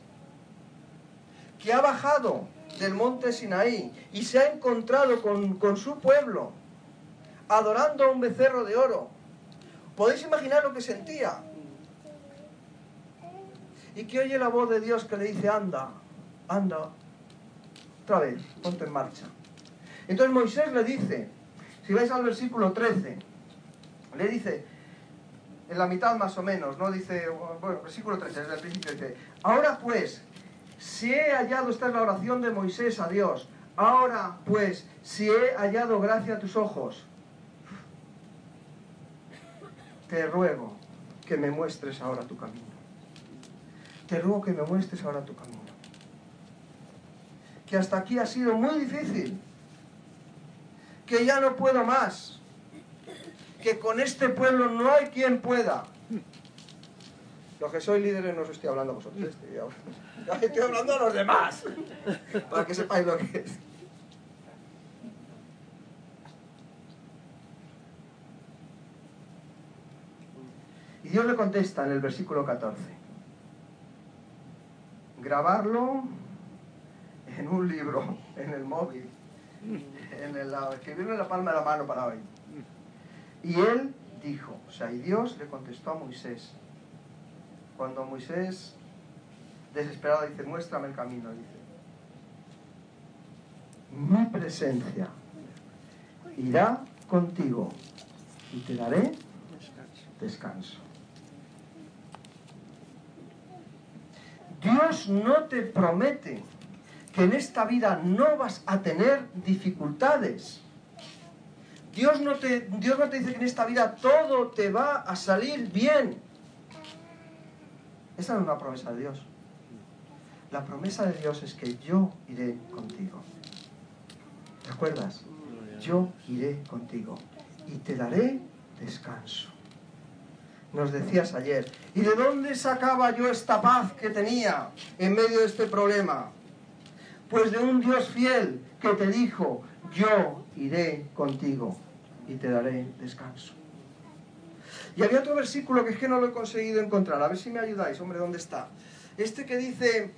que ha bajado del monte Sinaí y se ha encontrado con, con su pueblo, adorando a un becerro de oro. ¿Podéis imaginar lo que sentía? Y que oye la voz de Dios que le dice, anda, anda, otra vez, ponte en marcha. Entonces Moisés le dice, si vais al versículo 13, le dice, en la mitad más o menos, ¿no? Dice, bueno, versículo 3, desde el principio dice, ahora pues, si he hallado, esta es la oración de Moisés a Dios, ahora pues, si he hallado gracia a tus ojos, te ruego que me muestres ahora tu camino. Te ruego que me muestres ahora tu camino. Que hasta aquí ha sido muy difícil. Que ya no puedo más. Que con este pueblo no hay quien pueda. Los que soy líderes no os estoy hablando a vosotros, estoy hablando a los demás. Para que sepáis lo que es. Y Dios le contesta en el versículo 14. Grabarlo en un libro, en el móvil, en el, escribirlo en la palma de la mano para hoy. Y él dijo, o sea, y Dios le contestó a Moisés. Cuando Moisés, desesperado, dice, muéstrame el camino, dice, mi presencia irá contigo y te daré descanso. Dios no te promete que en esta vida no vas a tener dificultades. Dios no, te, Dios no te dice que en esta vida todo te va a salir bien. Esa no es una promesa de Dios. La promesa de Dios es que yo iré contigo. ¿Recuerdas? Yo iré contigo y te daré descanso nos decías ayer. ¿Y de dónde sacaba yo esta paz que tenía en medio de este problema? Pues de un Dios fiel que te dijo, yo iré contigo y te daré descanso. Y había otro versículo que es que no lo he conseguido encontrar. A ver si me ayudáis, hombre, ¿dónde está? Este que dice,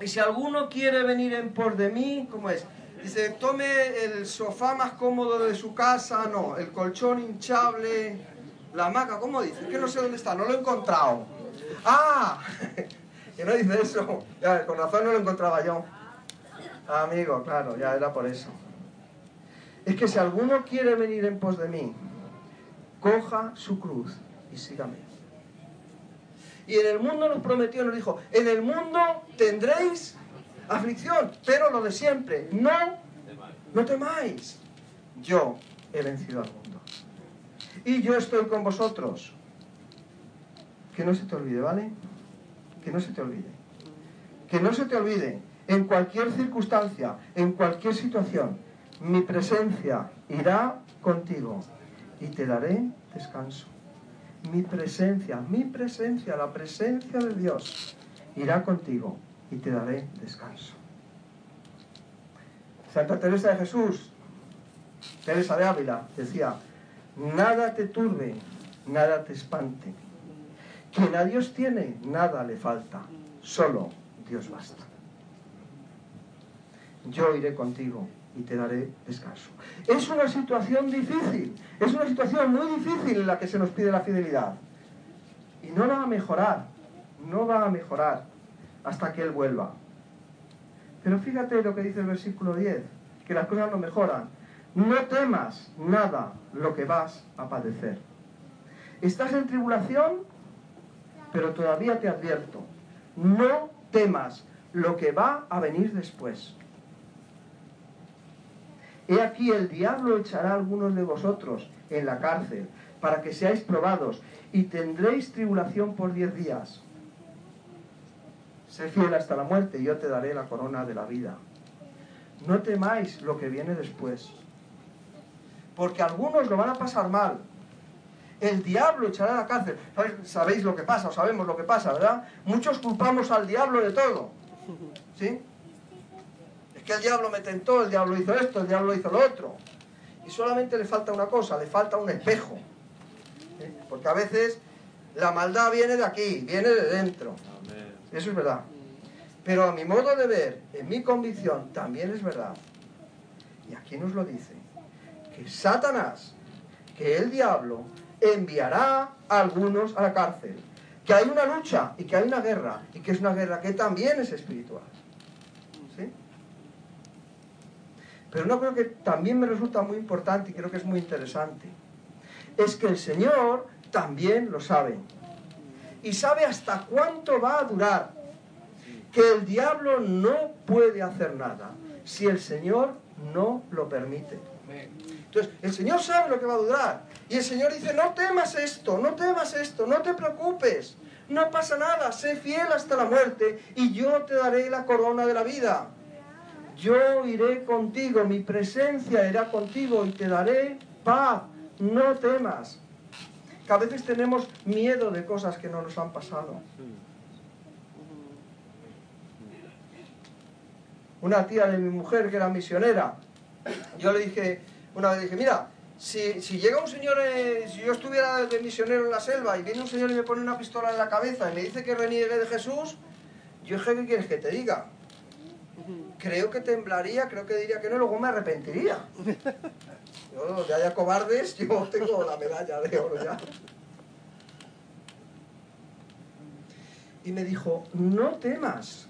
y si alguno quiere venir en por de mí, ¿cómo es? Dice, tome el sofá más cómodo de su casa, no, el colchón hinchable, la hamaca, ¿cómo dice? Es que no sé dónde está, no lo he encontrado. ¡Ah! [LAUGHS] que no dice eso. Ya, con razón no lo encontraba yo. amigo, claro, ya era por eso. Es que si alguno quiere venir en pos de mí, coja su cruz y sígame. Y en el mundo nos prometió, nos dijo, en el mundo tendréis aflicción, pero lo de siempre, no, no temáis. Yo he vencido al mundo y yo estoy con vosotros. Que no se te olvide, ¿vale? Que no se te olvide. Que no se te olvide, en cualquier circunstancia, en cualquier situación, mi presencia irá contigo y te daré descanso. Mi presencia, mi presencia, la presencia de Dios irá contigo y te daré descanso. Santa Teresa de Jesús, Teresa de Ávila, decía, nada te turbe, nada te espante. Quien a Dios tiene, nada le falta, solo Dios basta. Yo iré contigo y te daré descanso. Es una situación difícil, es una situación muy difícil en la que se nos pide la fidelidad. Y no va a mejorar, no va a mejorar hasta que Él vuelva. Pero fíjate lo que dice el versículo 10, que las cosas no mejoran. No temas nada lo que vas a padecer. Estás en tribulación, pero todavía te advierto. No temas lo que va a venir después. He aquí el diablo echará a algunos de vosotros en la cárcel para que seáis probados y tendréis tribulación por diez días. Sé fiel hasta la muerte y yo te daré la corona de la vida. No temáis lo que viene después porque algunos lo van a pasar mal. El diablo echará a la cárcel. Sabéis lo que pasa, o sabemos lo que pasa, ¿verdad? Muchos culpamos al diablo de todo. ¿Sí? Que el diablo me tentó, el diablo hizo esto, el diablo hizo lo otro. Y solamente le falta una cosa, le falta un espejo. Porque a veces la maldad viene de aquí, viene de dentro. Eso es verdad. Pero a mi modo de ver, en mi convicción, también es verdad. Y aquí nos lo dice que Satanás, que el diablo, enviará a algunos a la cárcel. Que hay una lucha y que hay una guerra, y que es una guerra que también es espiritual. ¿Sí? Pero una cosa que también me resulta muy importante y creo que es muy interesante, es que el Señor también lo sabe. Y sabe hasta cuánto va a durar. Que el diablo no puede hacer nada si el Señor no lo permite. Entonces, el Señor sabe lo que va a durar. Y el Señor dice, no temas esto, no temas esto, no te preocupes. No pasa nada, sé fiel hasta la muerte y yo te daré la corona de la vida. Yo iré contigo, mi presencia irá contigo y te daré paz. No temas. Que a veces tenemos miedo de cosas que no nos han pasado. Una tía de mi mujer que era misionera, yo le dije, una vez dije, mira, si, si llega un señor, eh, si yo estuviera de misionero en la selva y viene un señor y me pone una pistola en la cabeza y me dice que reniegue de Jesús, yo dije, ¿qué quieres que te diga? Creo que temblaría, creo que diría que no, luego me arrepentiría. [LAUGHS] Yo, de haya cobardes, yo tengo la medalla de oro ya. Y me dijo, no temas,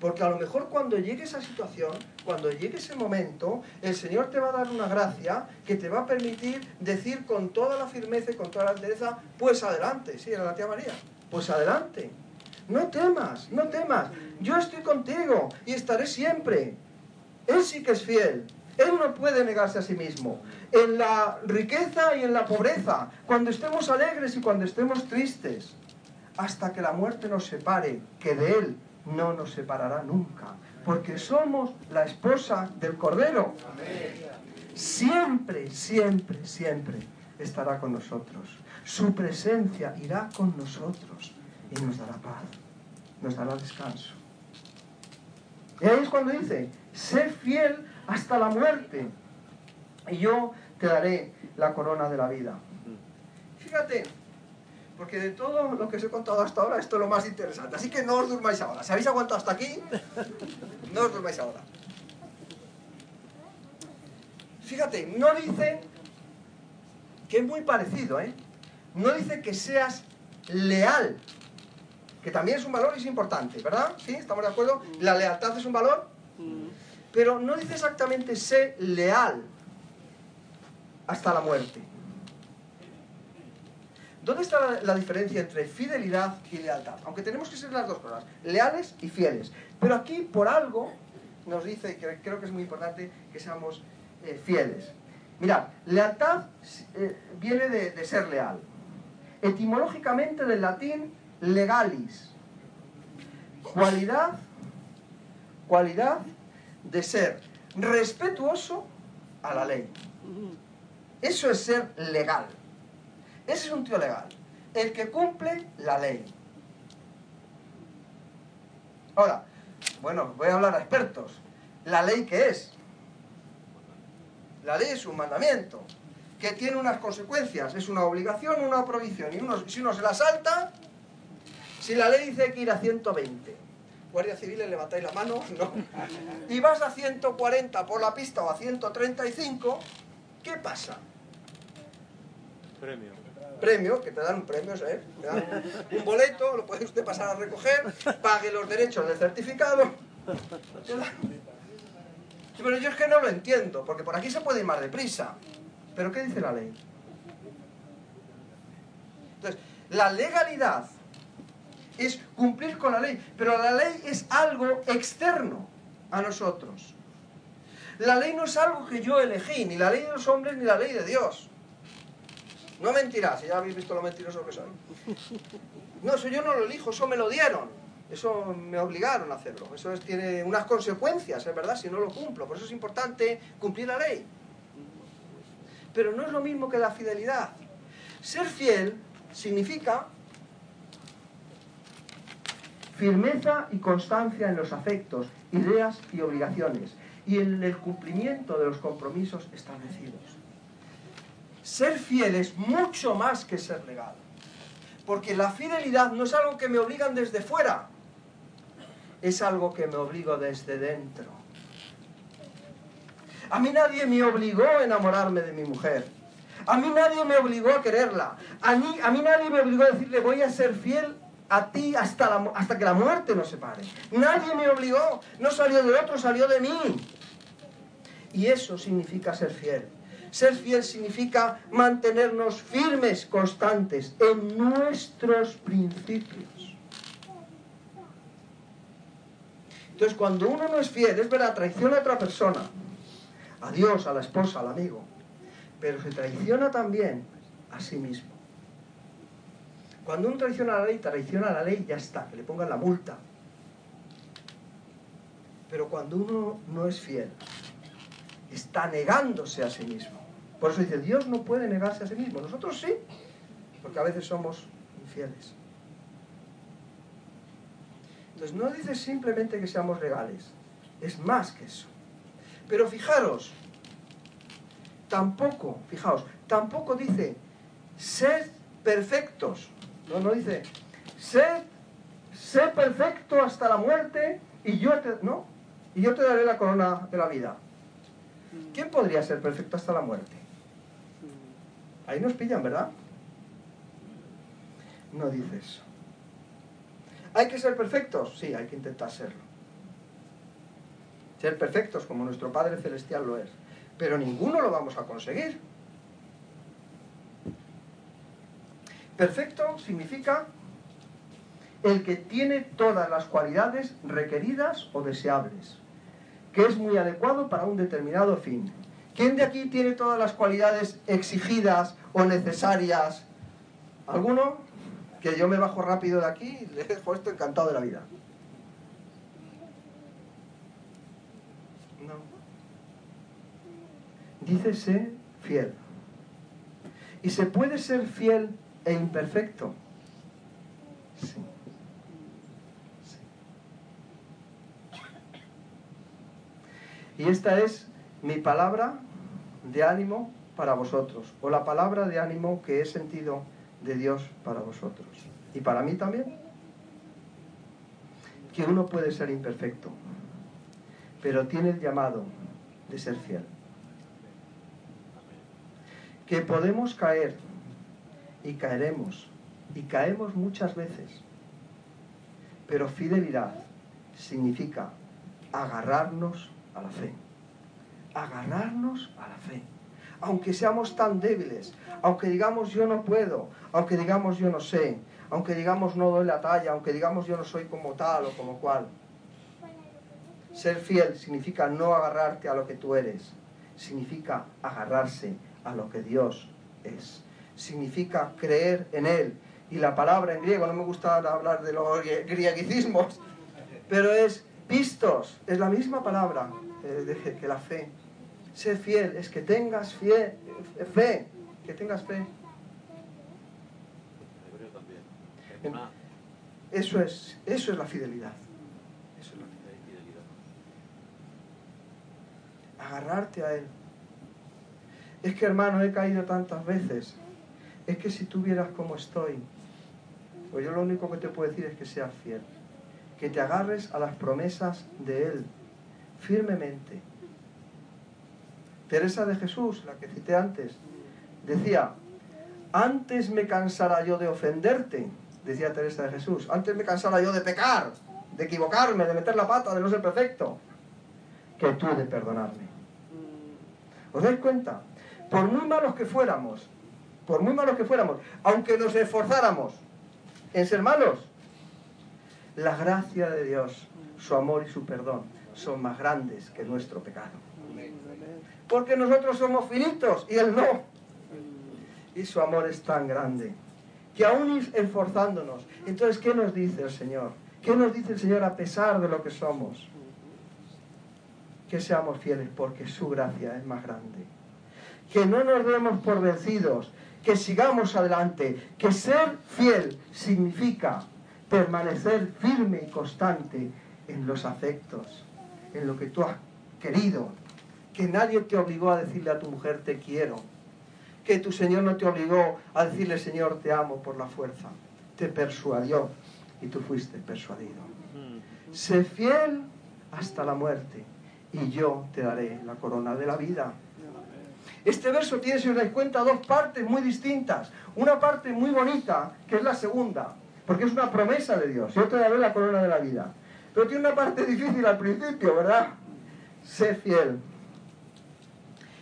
porque a lo mejor cuando llegue esa situación, cuando llegue ese momento, el Señor te va a dar una gracia que te va a permitir decir con toda la firmeza y con toda la entereza, pues adelante, sí, era la tía María, pues adelante. No temas, no temas, yo estoy contigo y estaré siempre. Él sí que es fiel, él no puede negarse a sí mismo. En la riqueza y en la pobreza, cuando estemos alegres y cuando estemos tristes, hasta que la muerte nos separe, que de Él no nos separará nunca, porque somos la esposa del Cordero. Siempre, siempre, siempre estará con nosotros. Su presencia irá con nosotros y nos dará paz, nos dará descanso. Y ahí es cuando dice, sé fiel hasta la muerte y yo te daré la corona de la vida. Fíjate, porque de todo lo que os he contado hasta ahora, esto es lo más interesante. Así que no os durmáis ahora. Si habéis aguantado hasta aquí, no os durmáis ahora. Fíjate, no dice que es muy parecido, ¿eh? No dice que seas leal, que también es un valor y es importante, ¿verdad? ¿Sí? ¿Estamos de acuerdo? La lealtad es un valor, pero no dice exactamente sé leal hasta la muerte. ¿Dónde está la, diferencia entre fidelidad y lealtad? Aunque tenemos que ser las dos cosas, leales y fieles. Pero aquí, por algo, nos dice, que creo que es muy importante, que seamos eh, fieles. Mirad, lealtad eh, viene de, de ser leal. Etimológicamente del latín legalis. Cualidad, cualidad de ser respetuoso a la ley. Eso es ser legal. Ese es un tío legal. El que cumple la ley. Ahora, bueno, voy a hablar a expertos. ¿La ley qué es? La ley es un mandamiento que tiene unas consecuencias. Es una obligación, una prohibición. Y si uno se la salta, si la ley dice que ir a 120, Guardia Civil, le levantáis la mano, no. Y vas a 140 por la pista o a 135, ¿qué pasa? Premio. Premio, que te dan un premio, ¿sabes? Te dan un boleto, lo puede usted pasar a recoger, pague los derechos del certificado. Pero yo es que no lo entiendo, porque por aquí se puede ir más deprisa. ¿Pero qué dice la ley? Entonces, la legalidad es cumplir con la ley, pero la ley es algo externo a nosotros. La ley no es algo que yo elegí, ni la ley de los hombres ni la ley de Dios. No mentirás, ya habéis visto lo mentiroso que soy. No, eso yo no lo elijo, eso me lo dieron. Eso me obligaron a hacerlo. Eso es, tiene unas consecuencias, es verdad, si no lo cumplo. Por eso es importante cumplir la ley. Pero no es lo mismo que la fidelidad. Ser fiel significa firmeza y constancia en los afectos, ideas y obligaciones, y en el cumplimiento de los compromisos establecidos. Ser fiel es mucho más que ser legal, porque la fidelidad no es algo que me obligan desde fuera, es algo que me obligo desde dentro. A mí nadie me obligó a enamorarme de mi mujer. A mí nadie me obligó a quererla. A mí, a mí nadie me obligó a decirle voy a ser fiel a ti hasta, la, hasta que la muerte nos separe. Nadie me obligó. No salió de otro, salió de mí. Y eso significa ser fiel. Ser fiel significa mantenernos firmes, constantes en nuestros principios. Entonces, cuando uno no es fiel, es verdad, traiciona a otra persona, a Dios, a la esposa, al amigo, pero se traiciona también a sí mismo. Cuando uno traiciona la ley, traiciona la ley, ya está, que le pongan la multa. Pero cuando uno no es fiel, está negándose a sí mismo. Por eso dice, Dios no puede negarse a sí mismo. Nosotros sí, porque a veces somos infieles. Entonces no dice simplemente que seamos legales, es más que eso. Pero fijaros, tampoco, fijaos, tampoco dice, sed perfectos. No, no dice, sed, sé perfecto hasta la muerte y yo te, no, y yo te daré la corona de la vida. ¿Quién podría ser perfecto hasta la muerte? Ahí nos pillan, ¿verdad? No dice eso. ¿Hay que ser perfectos? Sí, hay que intentar serlo. Ser perfectos como nuestro Padre Celestial lo es. Pero ninguno lo vamos a conseguir. Perfecto significa el que tiene todas las cualidades requeridas o deseables, que es muy adecuado para un determinado fin. ¿Quién de aquí tiene todas las cualidades exigidas o necesarias? ¿Alguno? Que yo me bajo rápido de aquí y le dejo esto encantado de la vida. No. Dice ser fiel. Y se puede ser fiel e imperfecto. Sí. Sí. Y esta es mi palabra de ánimo para vosotros, o la palabra de ánimo que he sentido de Dios para vosotros. Y para mí también, que uno puede ser imperfecto, pero tiene el llamado de ser fiel. Que podemos caer y caeremos y caemos muchas veces, pero fidelidad significa agarrarnos a la fe. Agarrarnos a la fe aunque seamos tan débiles, aunque digamos yo no puedo, aunque digamos yo no sé, aunque digamos no doy la talla, aunque digamos yo no soy como tal o como cual. Ser fiel significa no agarrarte a lo que tú eres, significa agarrarse a lo que Dios es. Significa creer en Él. Y la palabra en griego, no me gusta hablar de los grieguicismos, pero es pistos, es la misma palabra eh, que la fe ser fiel es que tengas fe, que tengas fe. Eso es, eso es la fidelidad. Eso es la fidelidad. Agarrarte a Él. Es que hermano, he caído tantas veces. Es que si tú vieras cómo estoy, pues yo lo único que te puedo decir es que seas fiel. Que te agarres a las promesas de Él firmemente Teresa de Jesús, la que cité antes, decía, antes me cansara yo de ofenderte, decía Teresa de Jesús, antes me cansara yo de pecar, de equivocarme, de meter la pata, de no ser perfecto, que tú de perdonarme. ¿Os dais cuenta? Por muy malos que fuéramos, por muy malos que fuéramos, aunque nos esforzáramos en ser malos, la gracia de Dios, su amor y su perdón son más grandes que nuestro pecado porque nosotros somos finitos y Él no. Y su amor es tan grande que aún esforzándonos. Entonces, ¿qué nos dice el Señor? ¿Qué nos dice el Señor a pesar de lo que somos? Que seamos fieles porque su gracia es más grande. Que no nos demos por vencidos, que sigamos adelante, que ser fiel significa permanecer firme y constante en los afectos, en lo que tú has querido, que nadie te obligó a decirle a tu mujer te quiero, que tu Señor no te obligó a decirle Señor te amo por la fuerza, te persuadió y tú fuiste persuadido. Sé fiel hasta la muerte y yo te daré la corona de la vida. Este verso tiene, si os dais cuenta, dos partes muy distintas. Una parte muy bonita, que es la segunda, porque es una promesa de Dios. Yo te daré la corona de la vida. Pero tiene una parte difícil al principio, ¿verdad? Sé fiel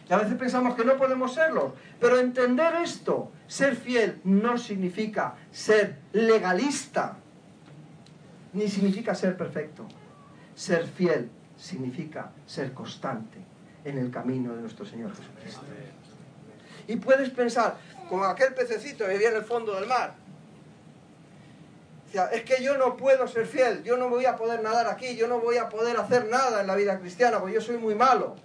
Que a veces pensamos que no podemos serlo. Pero entender esto, ser fiel, no significa ser legalista, ni significa ser perfecto. Ser fiel significa ser constante en el camino de nuestro Señor Jesucristo. Y puedes pensar, como aquel pececito que vivía en el fondo del mar. Es que yo no puedo ser fiel, yo no voy a poder nadar aquí, yo no voy a poder hacer nada en la vida cristiana, porque yo soy muy malo.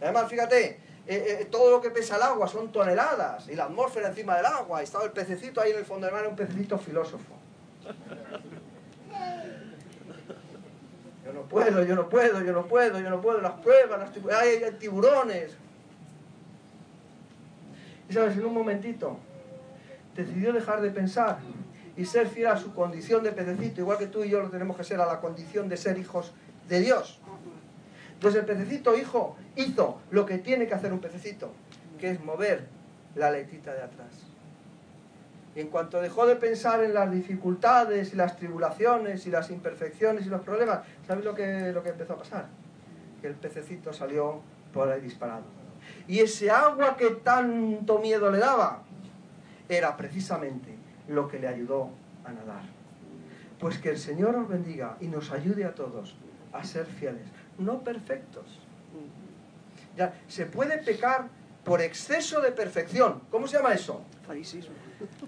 Además, fíjate, eh, eh, todo lo que pesa el agua son toneladas, y la atmósfera encima del agua, y estaba el pececito ahí en el fondo del mar, un pececito filósofo. Yo no puedo, yo no puedo, yo no puedo, yo no puedo, las pruebas, las hay, tiburones. Y sabes, en un momentito decidió dejar de pensar y ser fiel a su condición de pececito, igual que tú y yo lo tenemos que ser a la condición de ser hijos de Dios. Entonces el pececito hijo hizo lo que tiene que hacer un pececito, que es mover la aletita de atrás. Y en cuanto dejó de pensar en las dificultades y las tribulaciones y las imperfecciones y los problemas, ¿sabes lo que, lo que empezó a pasar? Que el pececito salió por ahí disparado. Y ese agua que tanto miedo le daba era precisamente lo que le ayudó a nadar. Pues que el Señor os bendiga y nos ayude a todos a ser fieles, no perfectos. Ya, se puede pecar por exceso de perfección. ¿Cómo se llama eso? Fariseísmo.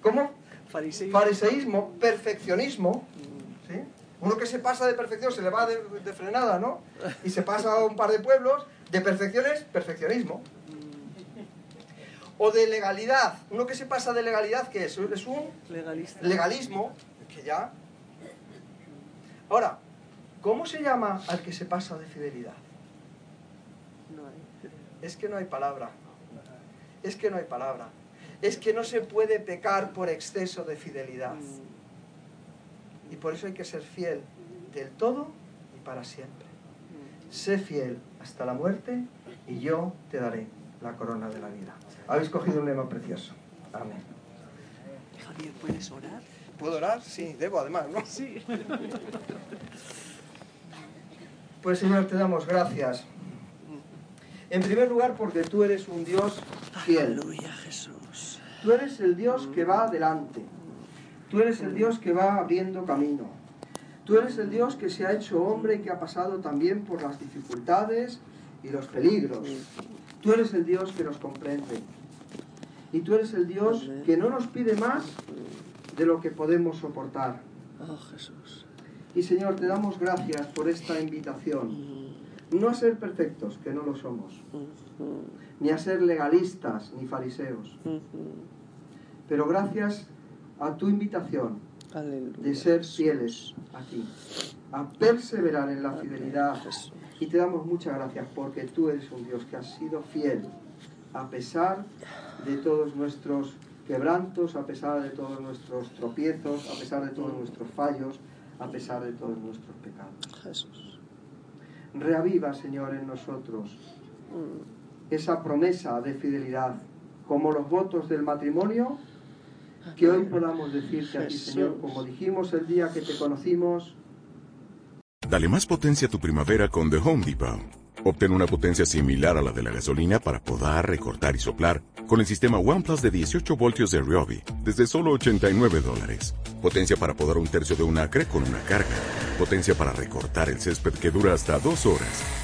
¿Cómo? Fariseísmo. Fariseísmo, perfeccionismo. ¿sí? Uno que se pasa de perfección se le va de, de frenada, ¿no? Y se pasa a un par de pueblos, de perfección es perfeccionismo. O de legalidad. Uno que se pasa de legalidad, ¿qué es? Es un Legalista. legalismo, que ya... Ahora, ¿cómo se llama al que se pasa de fidelidad? No hay. Es que no hay palabra. Es que no hay palabra. Es que no se puede pecar por exceso de fidelidad. Y por eso hay que ser fiel del todo y para siempre. Sé fiel hasta la muerte y yo te daré la corona de la vida. Habéis cogido un lema precioso. Amén. Javier, ¿puedes orar? ¿Puedo orar? Sí, debo además, ¿no? Sí. Pues Señor, te damos gracias. En primer lugar, porque tú eres un Dios fiel. Aleluya, Jesús. Tú eres el Dios que va adelante. Tú eres el Dios que va abriendo camino. Tú eres el Dios que se ha hecho hombre y que ha pasado también por las dificultades y los peligros. Tú eres el Dios que nos comprende. Y tú eres el Dios que no nos pide más de lo que podemos soportar. Oh, Jesús. Y Señor, te damos gracias por esta invitación. No a ser perfectos, que no lo somos. Ni a ser legalistas ni fariseos. Pero gracias a tu invitación Aleluya. de ser fieles a ti, a perseverar en la fidelidad. Y te damos muchas gracias porque tú eres un Dios que has sido fiel a pesar de todos nuestros quebrantos, a pesar de todos nuestros tropiezos, a pesar de todos nuestros fallos, a pesar de todos nuestros pecados. Jesús. Reaviva, Señor, en nosotros esa promesa de fidelidad, como los votos del matrimonio, que hoy podamos decirte a ti, Señor, como dijimos el día que te conocimos, Dale más potencia a tu primavera con The Home Depot. Obtén una potencia similar a la de la gasolina para podar, recortar y soplar con el sistema OnePlus de 18 voltios de Ryobi desde solo 89 dólares. Potencia para podar un tercio de un acre con una carga. Potencia para recortar el césped que dura hasta dos horas.